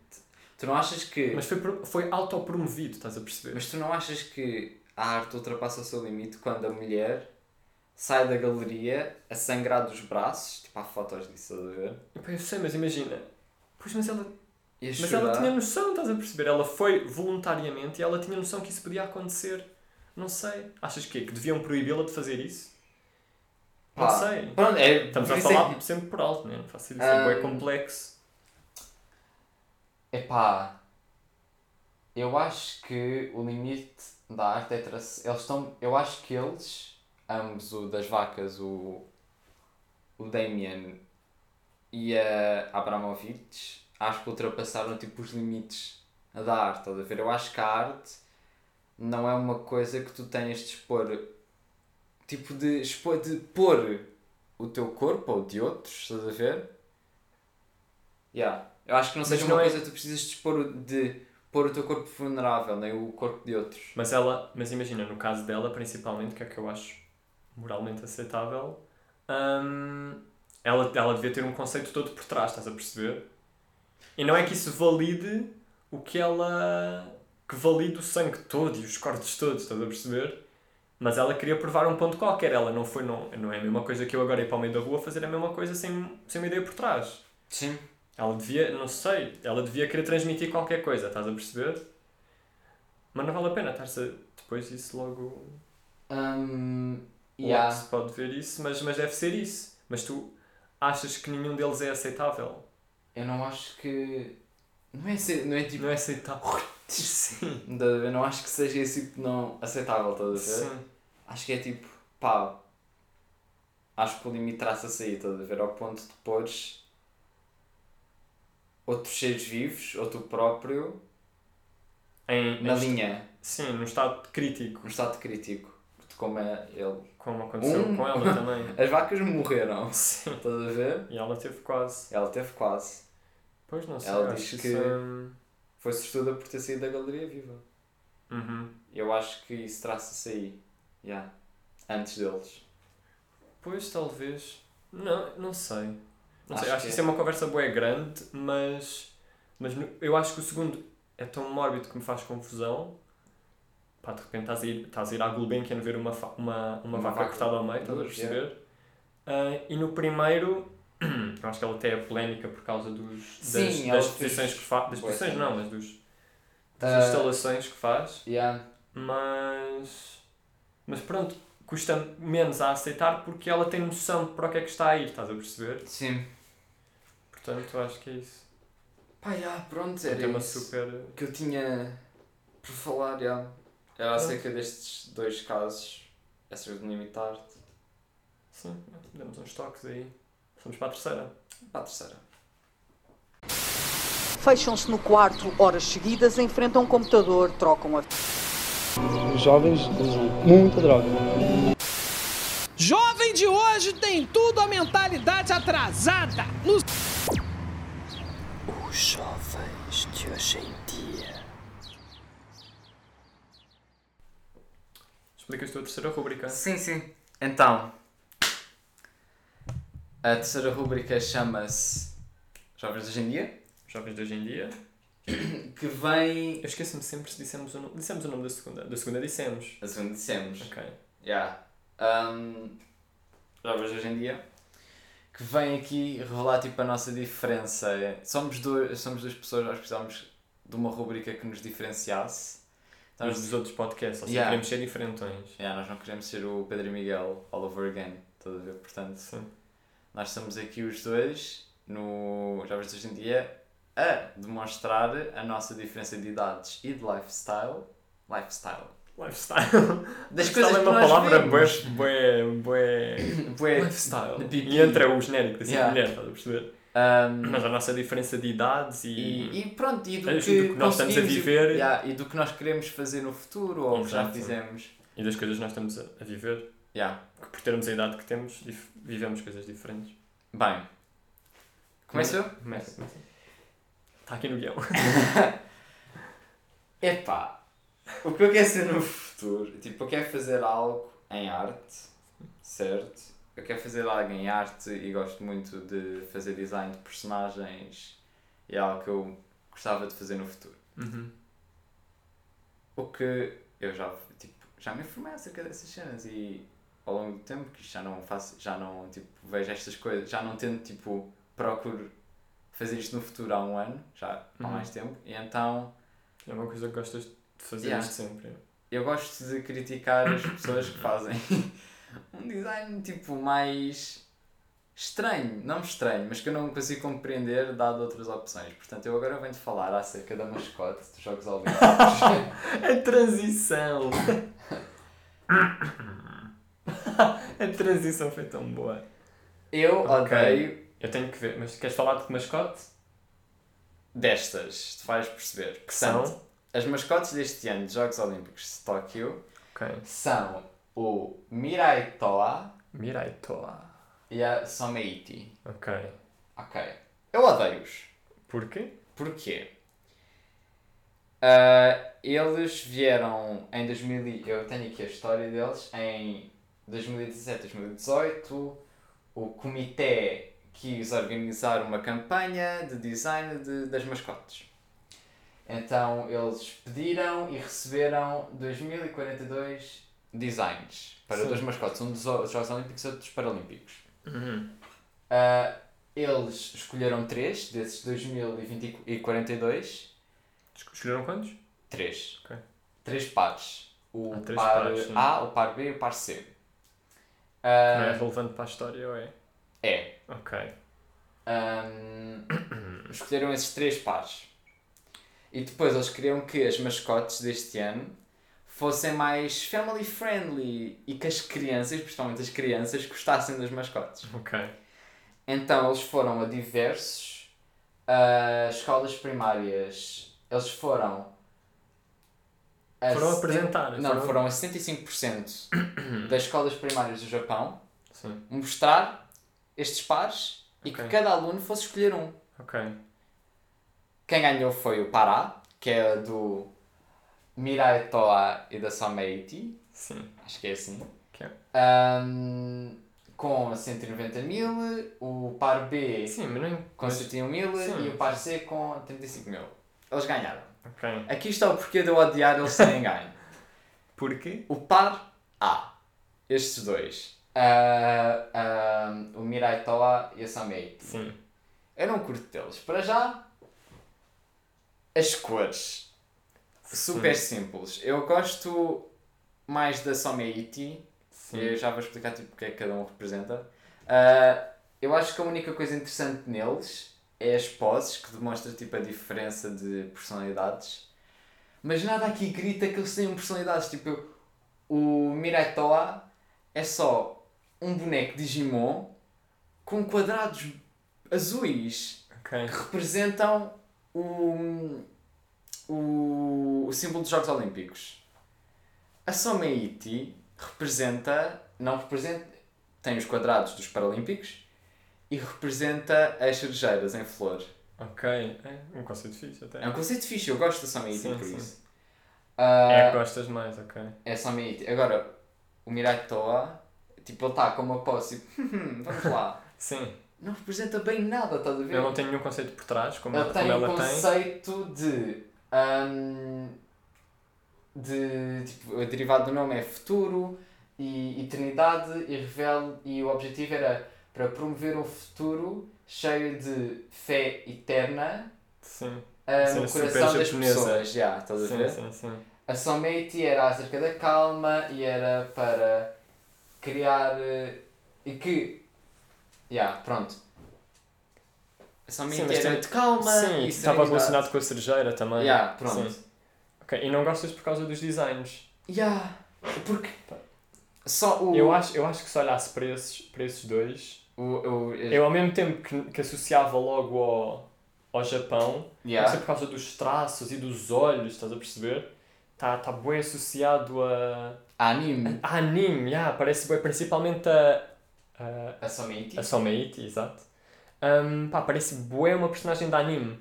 Tu não achas que. Mas foi, foi autopromovido, estás a perceber? Mas tu não achas que a arte ultrapassa o seu limite quando a mulher sai da galeria a sangrar dos braços? Tipo, há fotos disso, estás a ver? Eu sei, mas imagina. Pois, mas ela, mas ela tinha noção, estás a perceber? Ela foi voluntariamente e ela tinha noção que isso podia acontecer. Não sei. Achas que, que deviam proibi-la de fazer isso? Não Pá, sei. Pronto, é. Estamos a é falar sempre por alto, né? não faço ideia. Ah, É complexo. Epá, eu acho que o limite da arte é traçar. Eles estão. Eu acho que eles, ambos, o das vacas, o, o Damien e a Abramovich, acho que ultrapassaram tipo os limites da arte, estás a ver? Eu acho que a arte não é uma coisa que tu tenhas de expor. Tipo de expor, de pôr o teu corpo ou de outros, estás a ver? Yeah. Eu acho que não Mas seja não uma é- coisa que tu precisas de expor de pôr o teu corpo vulnerável, nem o corpo de outros. Mas ela, mas imagina, no caso dela, principalmente, que é que eu acho moralmente aceitável, hum, ela, ela devia ter um conceito todo por trás, estás a perceber? E não é que isso valide o que ela. Que valide o sangue todo e os cortes todos, estás a perceber? Mas ela queria provar um ponto qualquer, ela não foi, não, não é a mesma coisa que eu agora ir para o meio da rua fazer a mesma coisa sem, sem uma ideia por trás. Sim. Ela devia, não sei, ela devia querer transmitir qualquer coisa, estás a perceber? Mas não vale a pena estar-se a- depois isso logo. Um, Logo yeah. se pode ver isso, mas, mas deve ser isso. Mas tu achas que nenhum deles é aceitável? Eu não acho que. Não é, ser, não é tipo. Não é aceitável? Sim. Ver? Não acho que seja esse tipo não aceitável, estás a ver? Sim. Acho que é tipo, pá. Acho que o limite traça-se aí, estás a ver? Ao ponto de pôres outros seres vivos, ou tu próprio, Em, na em- linha, Sim, num estado crítico, no estado crítico, de como é ele. como aconteceu Um- com ela também. As vacas morreram, Sim. estás a ver? E ela teve quase. Ela teve quase. Pois não sei, Ela acho diz que, é- Foi sortuda por ter saído da galeria viva. Uhum. Eu acho que isso traça-se aí. Yeah. Antes deles. Pois talvez. Não, não sei. Não sei, Acho acho que que isso é uma conversa boa grande, mas, mas eu acho que o segundo é tão mórbido que me faz confusão. Pá, de repente estás a ir, estás a ir à Gulbenkian ver uma, uma, uma, Uma vaca, vaca cortada ao meio, estás a perceber? Ah, e no primeiro, eu acho que ela até é polémica por causa dos, das, Sim, das fez exposições que faz. Das boas exposições não, mas dos, das Ah, instalações que faz. Yeah. Mas. Mas pronto, custa menos a aceitar porque ela tem noção de para o que é que está a ir, estás a perceber? Sim. Portanto, acho que é isso. Pá, yeah, pronto, É um era isso super. que eu tinha por falar, yeah. Era acerca destes dois casos. Essas de limitar Sim, demos uns toques aí. Vamos para a terceira. Para a terceira. Fecham-se no quarto horas seguidas, enfrentam um computador, trocam a Os jovens usam muita droga. Jovem de hoje tem tudo a mentalidade atrasada. No Os jovens de hoje em dia. Explicas tu a terceira rubrica. Sim, sim. Então, a terceira rúbrica chama-se Jovens de Hoje em Dia, Jovens de hoje em dia. que vem. Eu esqueço-me sempre se dissemos o nome. Dissemos o nome da segunda. Da segunda dissemos. A segunda dissemos. Ok. Yeah. Um, jovens de Hoje em Dia, que vem aqui revelar tipo a nossa diferença. Somos, dois, somos duas pessoas, nós precisamos de uma rúbrica que nos diferenciasse. Então, Estamos dos outros podcasts, ou seja, Yeah. queremos ser diferentões. Yeah, nós não queremos ser o Pedro e Miguel all over again, estás a ver? Portanto, Sim. Nós estamos aqui os dois no Jovens de Hoje em Dia a demonstrar a nossa diferença de idades e de lifestyle. Lifestyle. Lifestyle. Das Lifestyle coisas é uma palavra bué, bué, bué... Lifestyle. E entra o genérico da Yeah. mulher, estás a perceber? Um, Mas a nossa diferença de idades e... e, e pronto, e do É, que, do que nós estamos a conseguimos e- viver. yeah, e do que nós queremos fazer no futuro ou que já Exato. fizemos. e das coisas que nós estamos a, a viver. Yeah. Que por termos a idade que temos, vivemos coisas diferentes. Bem, começo eu? Começa, começa. Está aqui no guião. Epá, o que eu quero ser no futuro, tipo, eu quero fazer algo em arte, certo? Eu quero fazer algo em arte e gosto muito de fazer design de personagens e é algo que eu gostava de fazer no futuro. Uhum. O que eu já, tipo, já me informei acerca dessas cenas e ao longo do tempo que já não faço, já não, tipo, vejo estas coisas, já não tento, tipo, procuro fazer isto no futuro há um ano, já há Uhum. mais tempo, e então É uma coisa que gostas de fazer Yeah. isto sempre. eu gosto de criticar as pessoas que fazem um design tipo mais estranho, não estranho, mas que eu não consigo compreender dado outras opções. Portanto, eu agora venho-te falar acerca da mascote dos Jogos Olímpicos. A transição! a transição foi tão boa. eu Ok. odeio Eu tenho que ver, mas queres falar de que mascote? destas, tu vais perceber. Que são? as mascotes deste ano dos Jogos Olímpicos de Tóquio Ok. são o Mirai Toa Mirai Toa. e a Someiti. Ok. Ok. Eu odeio-os. Porquê? Porquê? Ah, eles vieram em 2000, e- eu tenho aqui a história deles, em 2017, 2018, o comitê quis organizar uma campanha de design de- das mascotes. Então eles pediram e receberam 2042 designs para Sim. duas mascotes, um dos Jogos Olímpicos e outro dos Paralímpicos. Uhum. Ah, eles escolheram três desses 2042. Escolheram quantos? Três. Ok. Três pares. O Há três par pares. A, o par B e o par C. Não é Ah, relevante para a história ou é? é. Ok. Ahm, escolheram esses três pares. E depois eles queriam que as mascotes deste ano fossem mais family friendly e que as crianças, principalmente as crianças, gostassem das mascotes. Ok. Então eles foram a diversos as escolas primárias, eles foram. Foram apresentar, Não, foram- foram a 75% das escolas primárias do Japão Sim, mostrar estes pares e Ok. que cada aluno fosse escolher um. ok. Quem ganhou foi o Pará, que é do Mirai Toa e da Someiti, Sim. acho que é assim. Que é- Ahm, com 190 mil, o par B Sim, mas não. com mas- 71 mil Sim, e o par C com 35 mil. Eles ganharam. Ok. Aqui está o porquê de eu odiar eles terem ganho. Porquê? O par A, estes dois, ah, ah, o Mirai Toa e a Someiti. Sim. Eu não curto deles. Para já, as cores. Super simples. Eu gosto mais da Someiti. Sim. Eu já vou explicar tipo, o que é que cada um representa. Ah, eu acho que a única coisa interessante neles é as poses, que demonstra tipo, a diferença de personalidades. Mas nada aqui grita que eles têm personalidades. Tipo, o Mirai Toa é só um boneco Digimon com quadrados azuis Ok. que representam o, o, o símbolo dos Jogos Olímpicos. A Someiti representa, não representa, tem os quadrados dos Paralímpicos e representa as cerejeiras em flor. Ok. É um conceito fixe até. É um conceito fixe, eu gosto da Someiti Sim, por sim. isso. É Ah, que gostas mais, ok. é Someiti. Agora, o Mirai Toa, tipo, ele está com uma pose, tipo, "Hum, vamos lá. Sim. Não representa bem nada, estás a ver? Eu não tenho nenhum conceito por trás, como, Ele como tem ela um tem. conceito de. hum, de. Tipo, o derivado do nome é futuro e eternidade e revela. E o objetivo era para promover um futuro cheio de fé eterna Sim. Cena no coração das japonesa. pessoas. Já, estás a Sim, ver? sim, sim. A Someiti era acerca da calma e era para criar. eh, e que. Já, pronto. A Someiti era tem- de calma Sim, e estava relacionado com a cerejeira também. Já, pronto. Sim. Ok, e não gostas por causa dos designs? Ya, porque só o. Eu, acho, eu acho que se olhasse para esses, para esses dois, O, eu ao mesmo tempo que, que associava logo ao, ao Japão, não sei por causa dos traços e dos olhos, estás a perceber? Está tá bem associado a, anime. a anime, yeah, parece bem, principalmente a, a, A Someiti. a Someiti, exato. Um, pá, parece bué uma personagem de anime.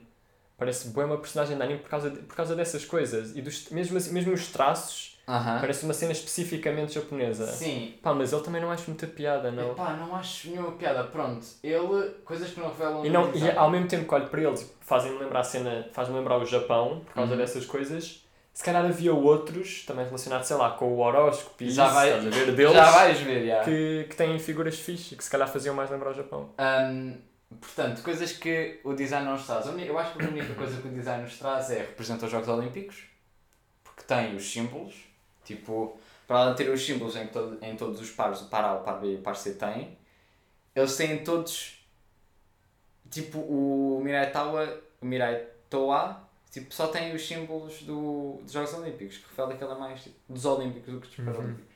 Parece bué uma personagem de anime por causa, de- por causa dessas coisas. E dos, mesmo, assim- mesmo os traços, Aham. parece uma cena especificamente japonesa. Sim. Pá, mas ele também não acho muita piada, não. Epá, não acho nenhuma piada. Pronto. Ele. Coisas que não revelam E, não, e ao mesmo tempo que olho para eles, fazem-me lembrar a cena, faz-me lembrar o Japão, por causa Uhum. dessas coisas. Se calhar havia outros, também relacionados, sei lá, com o horóscopo e Já isso, vai- estás a ver, deles, Já vais ver, já. que, que têm figuras fixe, que se calhar faziam mais lembrar o Japão. Hum, portanto, coisas que o design não nos traz. Eu acho que a única coisa que o design nos traz é representa os Jogos Olímpicos, porque tem os símbolos, tipo, para além de ter os símbolos em, todo, em todos os pares, o par A, o par B e o par C têm, eles têm todos, tipo, o Mirai Toa, o Mirai Toa, tipo, só tem os símbolos do, dos Jogos Olímpicos, que revela que ele é mais tipo, dos Olímpicos do que dos Uhum. Paralímpicos.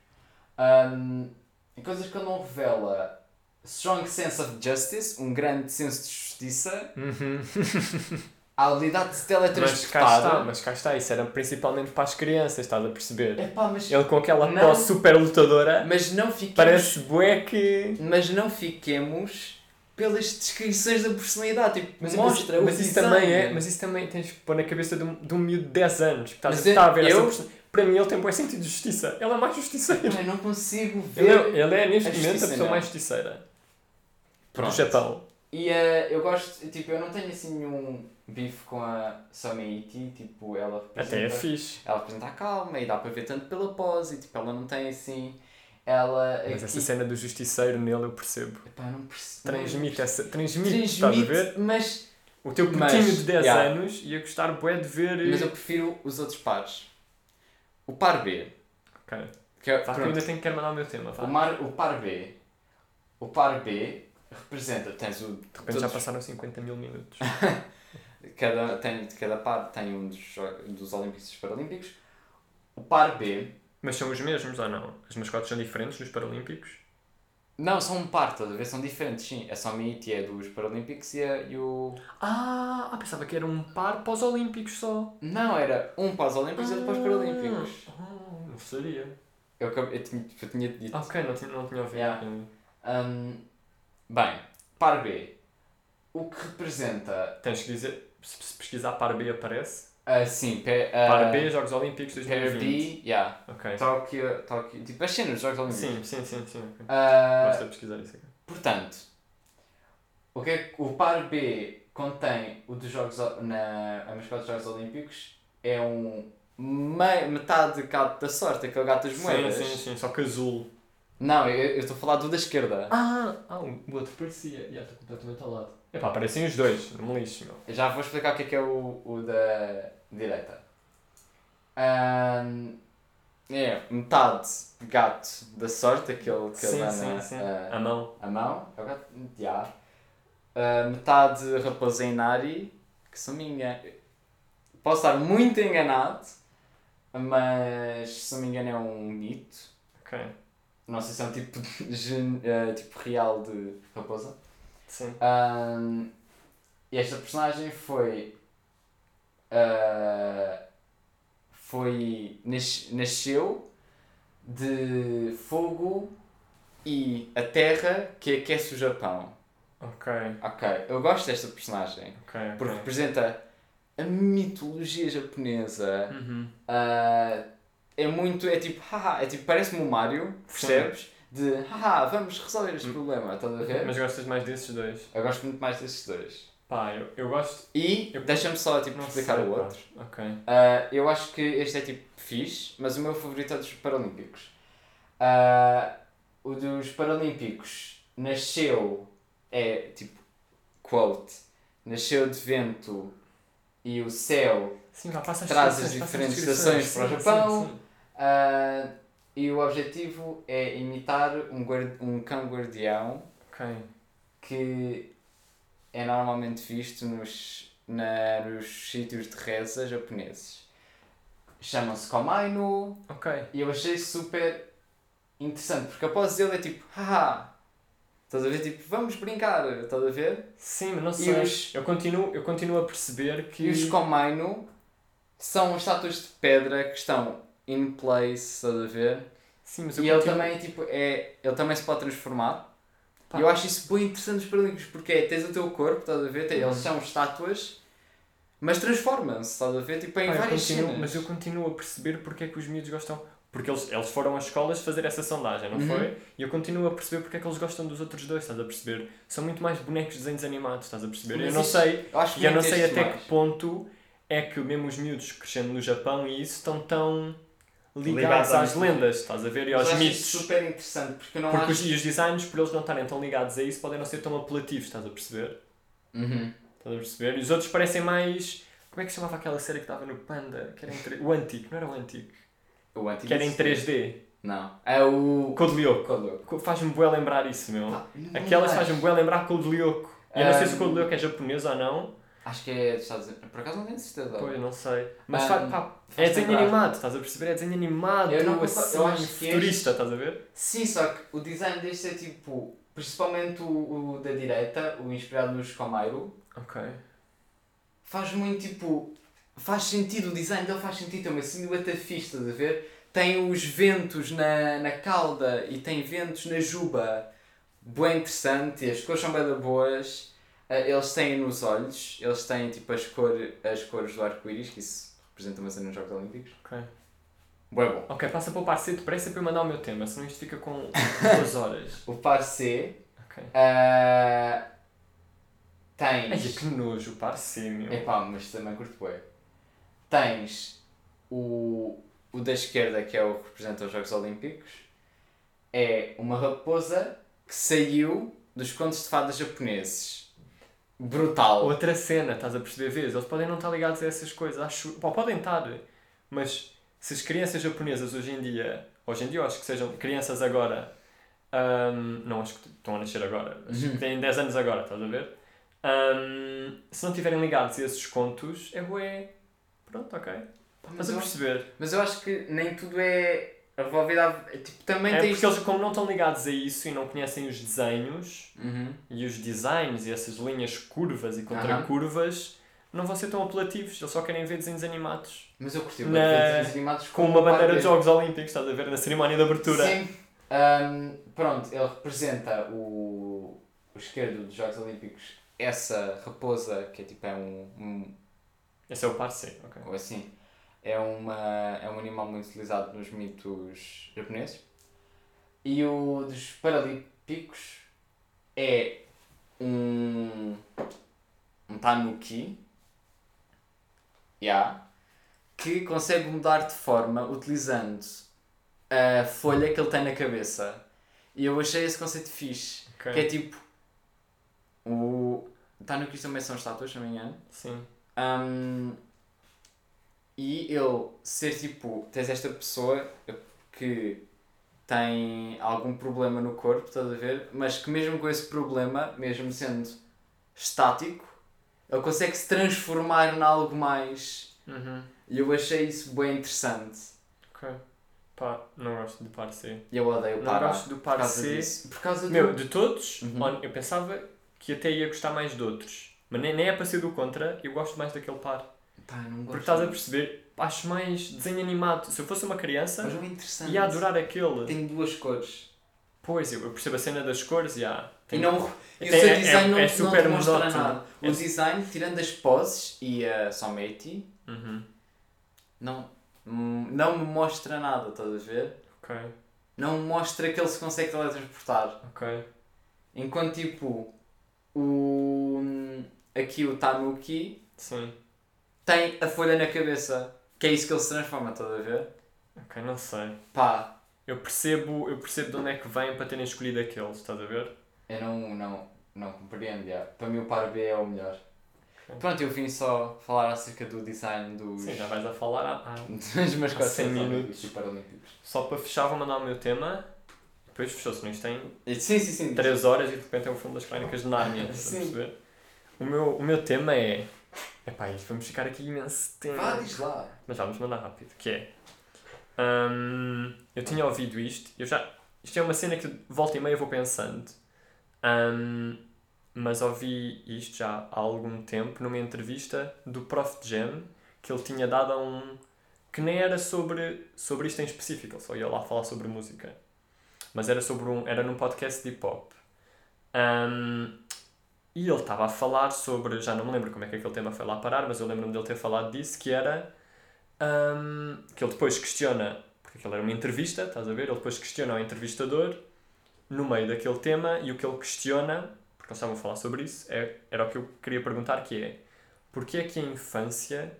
E coisas que ele não revela strong sense of justice, um grande senso de justiça, a habilidade de se Mas cá teletransportar. está, mas cá está, isso era principalmente para as crianças, estás a perceber? Epá, mas, Ele com aquela Não. pose super lutadora, mas não fiquemos, parece bué que... mas não fiquemos pelas descrições da personalidade, tipo, Mas, mostra mas, o mas isso design. também é, mas isso também tens que pôr na cabeça de um, de um miúdo de 10 anos, que estás a, está a ver essa eu- person- Para mim ele tem bué sentido de justiça, ele é mais justiceiro. Eu não consigo Ele ver. é, ele é neste momento a pessoa não. mais justiceira Pronto. do Japão. E eh, eu gosto, tipo, eu não tenho assim nenhum bife com a Someiti, tipo, ela representa... Até é fixe. Ela representa a calma e dá para ver tanto pela pose, e tipo, ela não tem assim. Ela. Mas essa cena do justiceiro nele eu percebo. Epá, não percebo. Transmite essa. Transmite, estás a ver? Transmite, mas, O teu putinho de 10 yeah. anos ia gostar bué de ver. mas eu prefiro os outros pares. O par B. Ok. Que é, que eu ainda tenho que mandar o meu tema. Vá. o, mar, o par B. O par B representa. Tens o. De repente já passaram 50 mil minutos. Cada, tem, cada par tem um dos, dos Olímpicos e dos Paralímpicos. O par B. Mas são os mesmos ou não? As mascotes são diferentes dos Paralímpicos? Não, são um par, estás a ver? São diferentes, sim. A Summit é dos Paralímpicos e, a- e o. Ah, ah, pensava que era um par para os Olímpicos só. Não, era um para os Olímpicos e outro para os Paralímpicos. Ah, não sabia. Eu, acabei- eu, tinha, eu tinha dito. Ah, ok, não tinha, não tinha ouvido. Yeah. Hum, bem, par B. O que representa. Tens que dizer, se se pesquisar par B aparece. ah, sim, pe, ah, Par B, Jogos Olímpicos Pair 2020. B, yeah. Ok. Tóquio, Tóquio. Tipo, as cenas dos Jogos Olímpicos. Sim, sim, sim, sim. ok. Ah, Basta pesquisar isso aqui. Portanto, o, que é que- o par B contém o dos Jogos na a mascote dos Jogos Olímpicos é um mei- metade de gato da sorte, aquele gato das moedas. Sim, sim, sim, só que azul. Não, eu estou a falar do da esquerda. Ah, ah o outro parecia. Já estou completamente ao lado. Epá, parecem os dois, não me lixo, meu. Eu Já vou explicar o que é que é o, o da direita. Ahm, é metade gato da sorte, aquele que ele Sim, dá sim, na, sim. ah, A mão. a mão, é o gato, já. Ah, metade raposa Inari, que se me engano, posso estar muito enganado, mas se não me engano é um mito. Ok. Não sei se é um tipo, de gen- ah, tipo real de raposa. Sim. E esta personagem foi. ah, foi. nas- nasceu de fogo e a terra que aquece o Japão. Ok, Ok, eu gosto desta personagem ok. porque ok. representa a mitologia japonesa. Uhum. Ah, é muito. É tipo, haha, é tipo, parece-me o Mario, percebes? De haha, vamos resolver este problema, estás a ver? Mas gostas mais desses dois? Eu gosto muito mais desses dois. Pá, eu, eu gosto. E Eu- deixa-me só tipo, Não explicar sei, o pá. outro. Ok. Ah, eu acho que este é tipo fixe, mas o meu favorito é dos Paralímpicos. Ah, o dos Paralímpicos nasceu, é tipo, quote, nasceu de vento e o céu, Sim, as Traz as passa diferentes estações para o Sim, Japão. sim, sim. Ah, e o objetivo é imitar um, guard, um cão guardião Ok. que é normalmente visto nos, na, nos sítios de reza japoneses. Chamam-se Komainu e eu achei super interessante porque após ele é tipo, haha, estás a ver? Tipo, vamos brincar, estás a ver? Sim, mas não E sei. os- Eu, continuo, eu continuo a perceber que. E os Komainu são estátuas de pedra que estão in place, estás a ver? Sim, mas eu E ele continuo- também, tipo, é, ele também se pode transformar. Pá. Eu acho isso bem interessante nos Paralímpicos, porque é, tens o teu corpo, estás a ver? Tem- Eles Uhum. são estátuas, mas transformam-se, estás a ver? Tipo, em Pá, várias continuo- cenas. Mas eu continuo a perceber porque é que os miúdos gostam. Porque eles, eles foram às escolas fazer essa sondagem, não Uhum. foi? E eu continuo a perceber porque é que eles gostam dos outros dois, estás a perceber? São muito mais bonecos de desenhos animados, estás a perceber? Mas eu não isso- sei, Eu acho e eu não sei até mais. que ponto é que mesmo os miúdos crescendo no Japão e isso estão tão ligados às lendas, estás a ver? E aos mitos. isso super interessante, porque não Porque os, acho... e os designs, por eles não estarem tão ligados a isso, podem não ser tão apelativos, estás a perceber? Uhum. Estás a perceber? E os outros parecem mais. Como é que se chamava aquela série que estava no Panda? Que era em 3... O Antigo, não era o Antigo? O antigo Que era em sim. 3D. Não. É o... Code. Faz-me bué lembrar isso, meu. Não Aquelas fazem bué lembrar Code Lyoko. Eu não sei se o Code Lyoko é japonês ou não. Acho que é dos Estados Unidos. Por acaso não tenho certeza. Pois, não sei. Mas Um, faz, pá, é desenho lembrar. animado, estás a perceber? É desenho animado, Eu não assim, eu acho que futurista, este- estás a ver? Sim, só que o design deste é tipo... Principalmente o, o da direita, o inspirado nos Komairu. Ok. faz muito tipo. Faz sentido, o design dele faz sentido, tem uma silhueta fixe, estás a ver? Tem os ventos na, na cauda e tem ventos na juba. Bem interessante, as cores são bem boas. Eh, Eles têm nos olhos, eles têm tipo as, cor, as cores do arco-íris, que isso representa uma cena nos Jogos Olímpicos. Ok. Bué bom. Ok, passa para o par C depressa para eu mandar o meu tema, senão isto fica com duas horas. O par C Ok. Ai, tens. que nojo, o par C, meu. Epá, mas também curto bem. Tens o, o da esquerda, que é o que representa os Jogos Olímpicos, é uma raposa que saiu dos contos de fadas japoneses. Brutal. Outra cena, estás a perceber vezes? Eles podem não estar ligados a essas coisas, acho. Pá, podem estar, mas se as crianças japonesas hoje em dia, hoje em dia eu acho que sejam crianças agora, ahm, não acho que estão a nascer agora, acho Uhum. que têm 10 anos agora, estás a ver? Ahm, se não estiverem ligados a esses contos, é bué. Pronto, ok. Pá, Estás Mas a eu, perceber? mas eu acho que nem tudo é. Revolvido à... Tipo, também É tem porque eles, como não estão ligados a isso e não conhecem os desenhos Uhum. e os designs e essas linhas curvas e contra-curvas, não vão ser tão apelativos. Eles só querem ver desenhos animados. Mas eu curti Na- ver desenhos animados Com uma bandeira de Jogos Olímpicos, estás a ver? Na cerimónia de abertura. Sim. Ahm, pronto, ele representa o, o esquerdo dos Jogos Olímpicos, essa raposa, que é tipo é um, um Esse é o parceiro, ok. ou assim, é, uma, é um animal muito utilizado nos mitos japoneses. E o dos Paralímpicos é um, um tanuki, yeah, que consegue mudar de forma utilizando a folha que ele tem na cabeça. E eu achei esse conceito fixe. Ok. Que é tipo. O. Tanukis também são estátuas, se não me engano. Sim. Um, e ele ser tipo, tens esta pessoa que tem algum problema no corpo, estás a ver? Mas que mesmo com esse problema, mesmo sendo estático, ele consegue se transformar em algo mais. Uhum. E eu achei isso bem interessante. Ok. Pá, não gosto do parceiro. E eu odeio o Não Pará gosto do por causa Parcê. disso. Por causa do... Meu, de todos, Uhum. eu pensava que até ia gostar mais de outros. Mas nem, nem é para ser do contra, eu gosto mais daquele par. Pá, não gosto Porque estás a perceber, acho mais desenho animado. Se eu fosse uma criança, Mas não é interessante. ia adorar aquele. Tem duas cores. Pois, eu percebo a cena das cores, já. E, não, e o Tem- seu é- design é- não, é não super te mostra monótono. nada. O É- design, tirando as poses e a Someti, Uhum. não, hum, não me mostra nada, estás a ver? Ok, Não mostra que ele se consegue teletransportar. ok. Enquanto tipo, o, aqui o Tanuki Sim. Tem a folha na cabeça. Que é isso que ele se transforma, estás a ver? Ok, não sei. Pá, Eu percebo, eu percebo de onde é que vem para terem escolhido aqueles, estás a ver? eu não, não, não compreendo. já. Para mim o par B é o melhor. Ok. Pronto, eu vim só falar acerca do design dos, Sim, já vais a falar há, há- dos mascotes 100 olímpicos minutos. paralímpicos. Só para fechar, vou mandar o meu tema. Depois fechou-se, não? Isto tem Sim, sim, sim. 3 horas e de repente é o filme das Crónicas de Nárnia, estás a perceber? O meu, o meu tema é. Epá, isto vamos ficar aqui imenso tempo. Vá, diz lá. Mas vamos mandar rápido. Que é. hum, eu tinha ouvido isto. Eu já, isto é uma cena que volta e meia vou pensando. Hum, mas ouvi isto já há algum tempo numa entrevista do Prof. Jam que ele tinha dado a um. que nem era sobre, sobre isto em específico, ele só ia lá falar sobre música. Mas era sobre um. era num podcast de hip hop. E ele estava a falar sobre. já não me lembro como é que aquele tema foi lá parar, mas eu lembro-me dele ter falado disso, que era. hum, que ele depois questiona. porque aquilo era uma entrevista, estás a ver? Ele depois questiona o entrevistador no meio daquele tema e o que ele questiona, porque eles estavam a falar sobre isso, é, era o que eu queria perguntar, que é porque é que a infância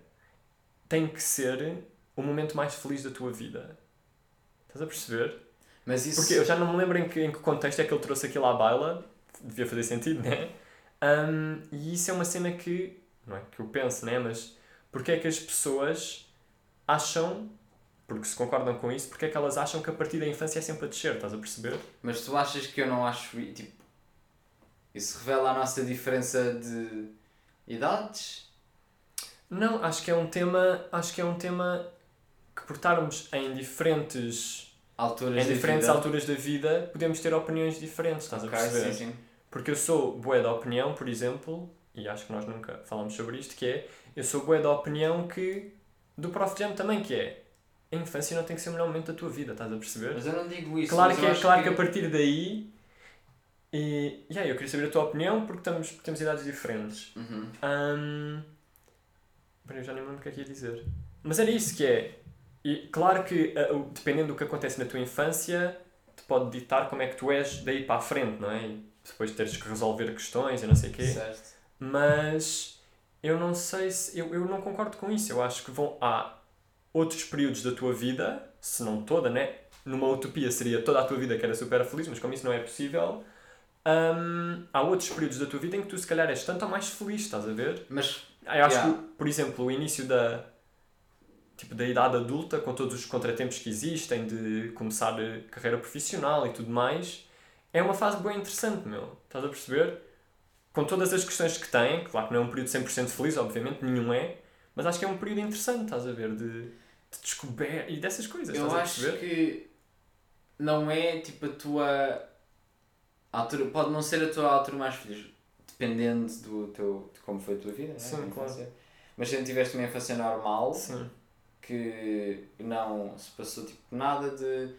tem que ser o momento mais feliz da tua vida? Estás a perceber? Mas isso. Porque eu já não me lembro em que, em que contexto é que ele trouxe aquilo à baila, devia fazer sentido, né? Um, e isso é uma cena que, não é que eu penso, né? Mas porque é que as pessoas acham, porque se concordam com isso, porque é que elas acham que a partir da infância é sempre a descer, estás a perceber? Mas tu achas que eu não acho. Tipo. Isso revela a nossa diferença de idades? Não, acho que é um tema, acho que é um tema que por estarmos em diferentes, Alturas em da diferentes vida? alturas da vida, podemos ter opiniões diferentes, estás Ok, a perceber? sim, sim. Porque eu sou bué da opinião, por exemplo, e acho que nós nunca falamos sobre isto, que é, eu sou bué da opinião que, do Prof Jam também, que é, a infância não tem que ser o melhor momento da tua vida, estás a perceber? Mas eu não digo isso. Claro que, é, claro que a partir daí, e, yeah, eu queria saber a tua opinião, porque estamos, temos idades diferentes. Uhum. Hum, bem, eu já nem me lembro o que é que ia dizer. Mas era isso que é. E claro que, dependendo do que acontece na tua infância, te pode ditar como é que tu és daí para a frente, não é? E depois teres que resolver questões e não sei o quê. Certo. Mas eu não sei se. Eu, eu não concordo com isso. Eu acho que vão. Há outros períodos da tua vida, se não toda, né? Numa utopia seria toda a tua vida que era super feliz, mas como isso não é possível, hum, há outros períodos da tua vida em que tu se calhar és tanto ou mais feliz, estás a ver? Mas. Eu acho Yeah. que, por exemplo, o início da, tipo, da idade adulta, com todos os contratempos que existem, de começar a carreira profissional e tudo mais, é uma fase bem interessante, meu. Estás a perceber? Com todas as questões que tem, claro que não é um período 100% feliz, obviamente, nenhum é, mas acho que é um período interessante, estás a ver? De, de de descoberta e dessas coisas. Eu estás a acho que não é tipo a tua altura, pode não ser a tua altura mais feliz, dependendo do teu, de como foi a tua vida, né? Sim, claro. Mas se tiveste uma infância normal, Sim. que não se passou tipo nada de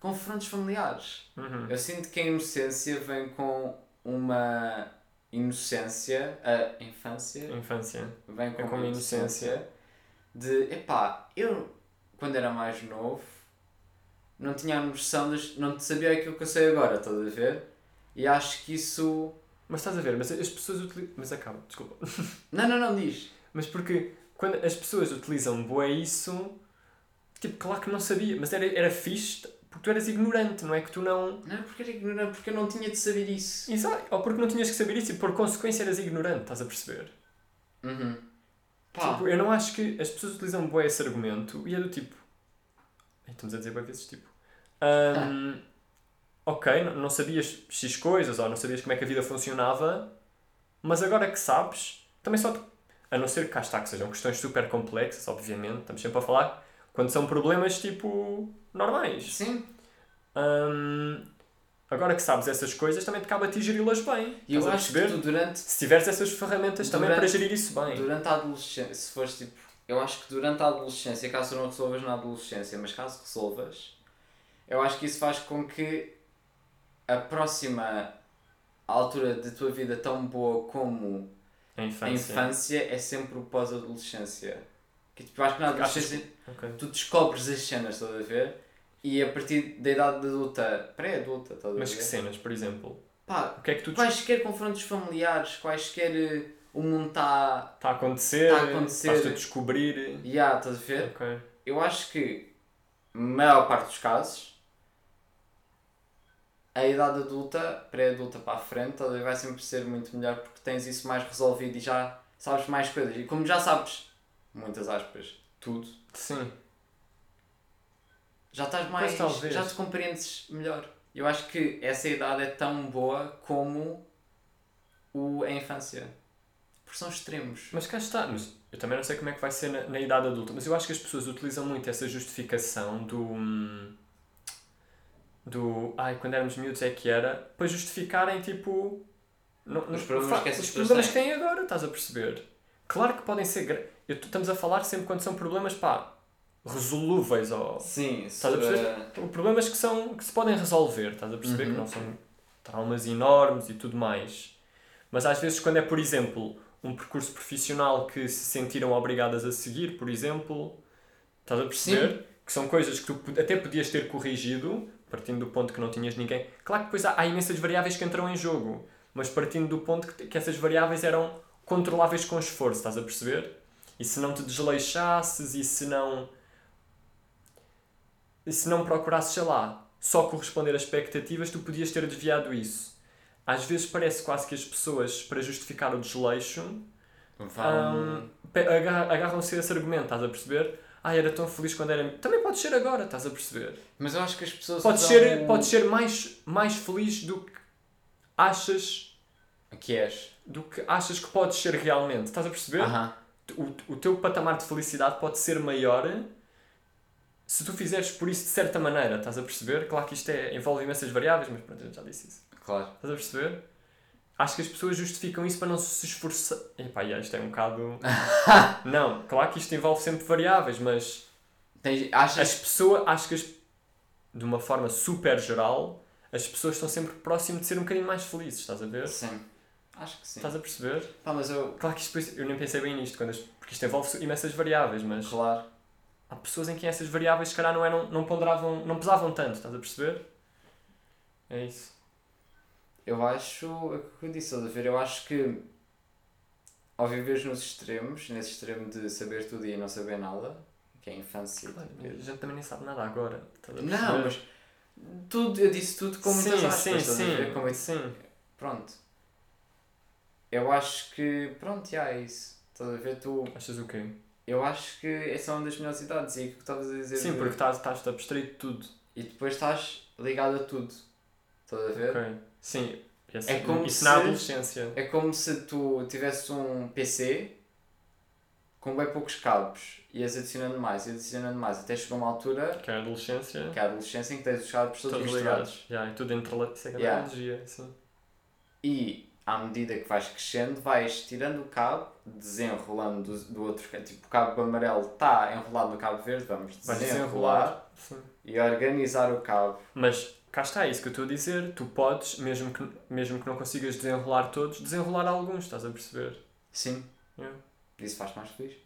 confrontos familiares. Uhum. Eu sinto que a inocência vem com uma inocência, a infância Infância. vem com, Vem com uma uma inocência de epá, eu quando era mais novo não tinha a noção das. não sabia aquilo que eu sei agora, estás a ver? E acho que isso. Mas estás a ver, mas as pessoas utilizam. Mas acaba, desculpa. Não, não, não diz. Mas porque quando as pessoas utilizam bué isso, tipo, claro que não sabia, mas era, era fixe porque tu eras ignorante, não é que tu não. Não porque era ignorante, porque eu não tinha de saber isso. Exato, ou porque não tinhas que saber isso e por consequência eras ignorante, estás a perceber? Uhum. Pá, Tipo, eu não acho que as pessoas utilizam bué esse argumento e é do tipo. Estamos a dizer bué vezes tipo. ahm, ok, não, não sabias X coisas ou não sabias como é que a vida funcionava, mas agora que sabes, também só. te- A não ser que cá está que sejam questões super complexas, obviamente, estamos sempre a falar, quando são problemas tipo. normais. sim. Ahm, agora que sabes essas coisas, também te cabe a ti geri-las bem. E eu a acho que tu durante Se tiveres essas ferramentas também Durante- para gerir isso bem. Durante a adolescência, se fores tipo. Eu acho que durante a adolescência, caso não resolvas na adolescência, mas caso resolvas, eu acho que isso faz com que a próxima altura da tua vida tão boa como A a infância. infância é sempre o pós-adolescência. Que tipo, acho que na adolescência Ok. tu descobres as cenas, estás a ver? E a partir da idade adulta, pré-adulta, estás a ver? Mas que cenas, por exemplo? Pá, O que é que tu quaisquer confrontos familiares, quaisquer eh, o mundo está. está a acontecer? Tá a acontecer. Estás-te a descobrir? Yeah, estás a ver? Ok. Eu acho que, na maior parte dos casos, a idade adulta, pré-adulta para a frente, estás vai sempre ser muito melhor porque tens isso mais resolvido e já sabes mais coisas. E como já sabes, muitas aspas, tudo, Sim. já estás mais. já te compreendes melhor. Eu acho que essa idade é tão boa como o, a infância. Porque são extremos. Mas cá está. Mas eu também não sei como é que vai ser na, na idade adulta, mas eu acho que as pessoas utilizam muito essa justificação do. hum, do. Ai, quando éramos miúdos é que era. para justificarem tipo. Não, não- Os problemas que essas os problemas têm. que têm agora, estás a perceber? Claro que podem ser. Eu, estamos a falar sempre quando são problemas, pá, resolúveis ou. Sim, Estás a perceber? eh, Problemas que, são, que se podem resolver, estás a perceber? Uhum. Que não são traumas enormes e tudo mais. Mas às vezes, quando é, por exemplo, um percurso profissional que se sentiram obrigadas a seguir, por exemplo, estás a perceber? Que são coisas que tu até podias ter corrigido, partindo do ponto que não tinhas ninguém. Claro que depois há, há imensas variáveis que entram em jogo, mas partindo do ponto que, que essas variáveis eram controláveis com esforço, estás a perceber? E se não te desleixasses e se não e se não procurasses, sei lá, só corresponder a expectativas, tu podias ter desviado isso. Às vezes parece quase que as pessoas, para justificar o desleixo, vão. agar- agarram-se a esse argumento, estás a perceber? Ah, era tão feliz quando era. Também pode ser agora, estás a perceber? Mas eu acho que as pessoas. Podes ser, o- podes ser mais, mais feliz do que achas Que és. do que achas que podes ser realmente. Estás a perceber? Aham. O, o teu patamar de felicidade pode ser maior se tu fizeres por isso de certa maneira, estás a perceber? Claro que isto é, envolve imensas variáveis, mas pronto, eu já disse isso. Claro. Estás a perceber? Acho que as pessoas justificam isso para não se esforçar. Epá, yeah, isto é um bocado. não, claro que isto envolve sempre variáveis, mas Tens, as achas. pessoas, acho que as, de uma forma super geral, as pessoas estão sempre próximo de ser um bocadinho mais felizes, estás a ver? Sim. Acho que sim. Estás a perceber? Pá, mas eu. Claro que isto, eu nem pensei bem nisto, quando as- porque isto envolve imensas variáveis, mas Claro. há pessoas em que essas variáveis se calhar não, eram, não ponderavam, não pesavam tanto, estás a perceber? É isso. Eu acho. É o que eu disse, a ver? Eu acho que. Ao viveres nos extremos, nesse extremo de saber tudo e não saber nada, que é a infância. Claro, tipo, a gente também nem sabe nada agora. Estás a perceber? Não, mas. Tudo, eu disse tudo com muitas sim, aspas, sim, estás a ver? sim, Como sim. Pronto. Eu acho que. Pronto, já é isso. Estás a ver? Tu. Achas o quê? Eu acho que essa é uma das melhores idades e é o que estavas a dizer. Sim, de- porque estás, estás abstraído de tudo. E depois estás ligado a tudo. Estás a ver? Ok. Sim. Esse- É como isso se- na adolescência. É como se tu tivesses um PC com bem poucos cabos, ias adicionando mais e adicionando mais, até chegou uma altura, Que é a adolescência. que é a adolescência, em que tens os cabos todos, Todos misturados. ligados. Yeah, e tudo entre Isso é que é Yeah. analogia, sim. E à medida que vais crescendo, vais tirando o cabo, desenrolando do, do outro cabo. Tipo, o cabo amarelo está enrolado no cabo verde, vamos desenrolar e organizar o cabo. Mas cá está, é isso que eu estou a dizer. Tu podes, mesmo que, mesmo que não consigas desenrolar todos, desenrolar alguns, estás a perceber? Sim, Yeah. isso faz mais feliz.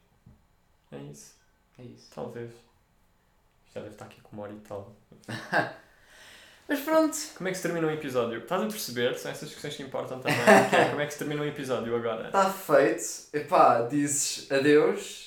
É isso. É isso. Talvez. Já deve estar aqui com uma hora e tal. Mas pronto. Como é que se termina um episódio? Estás a perceber? São essas questões que importam também. que é, como é que se termina um episódio agora? Está feito. Epá, dizes adeus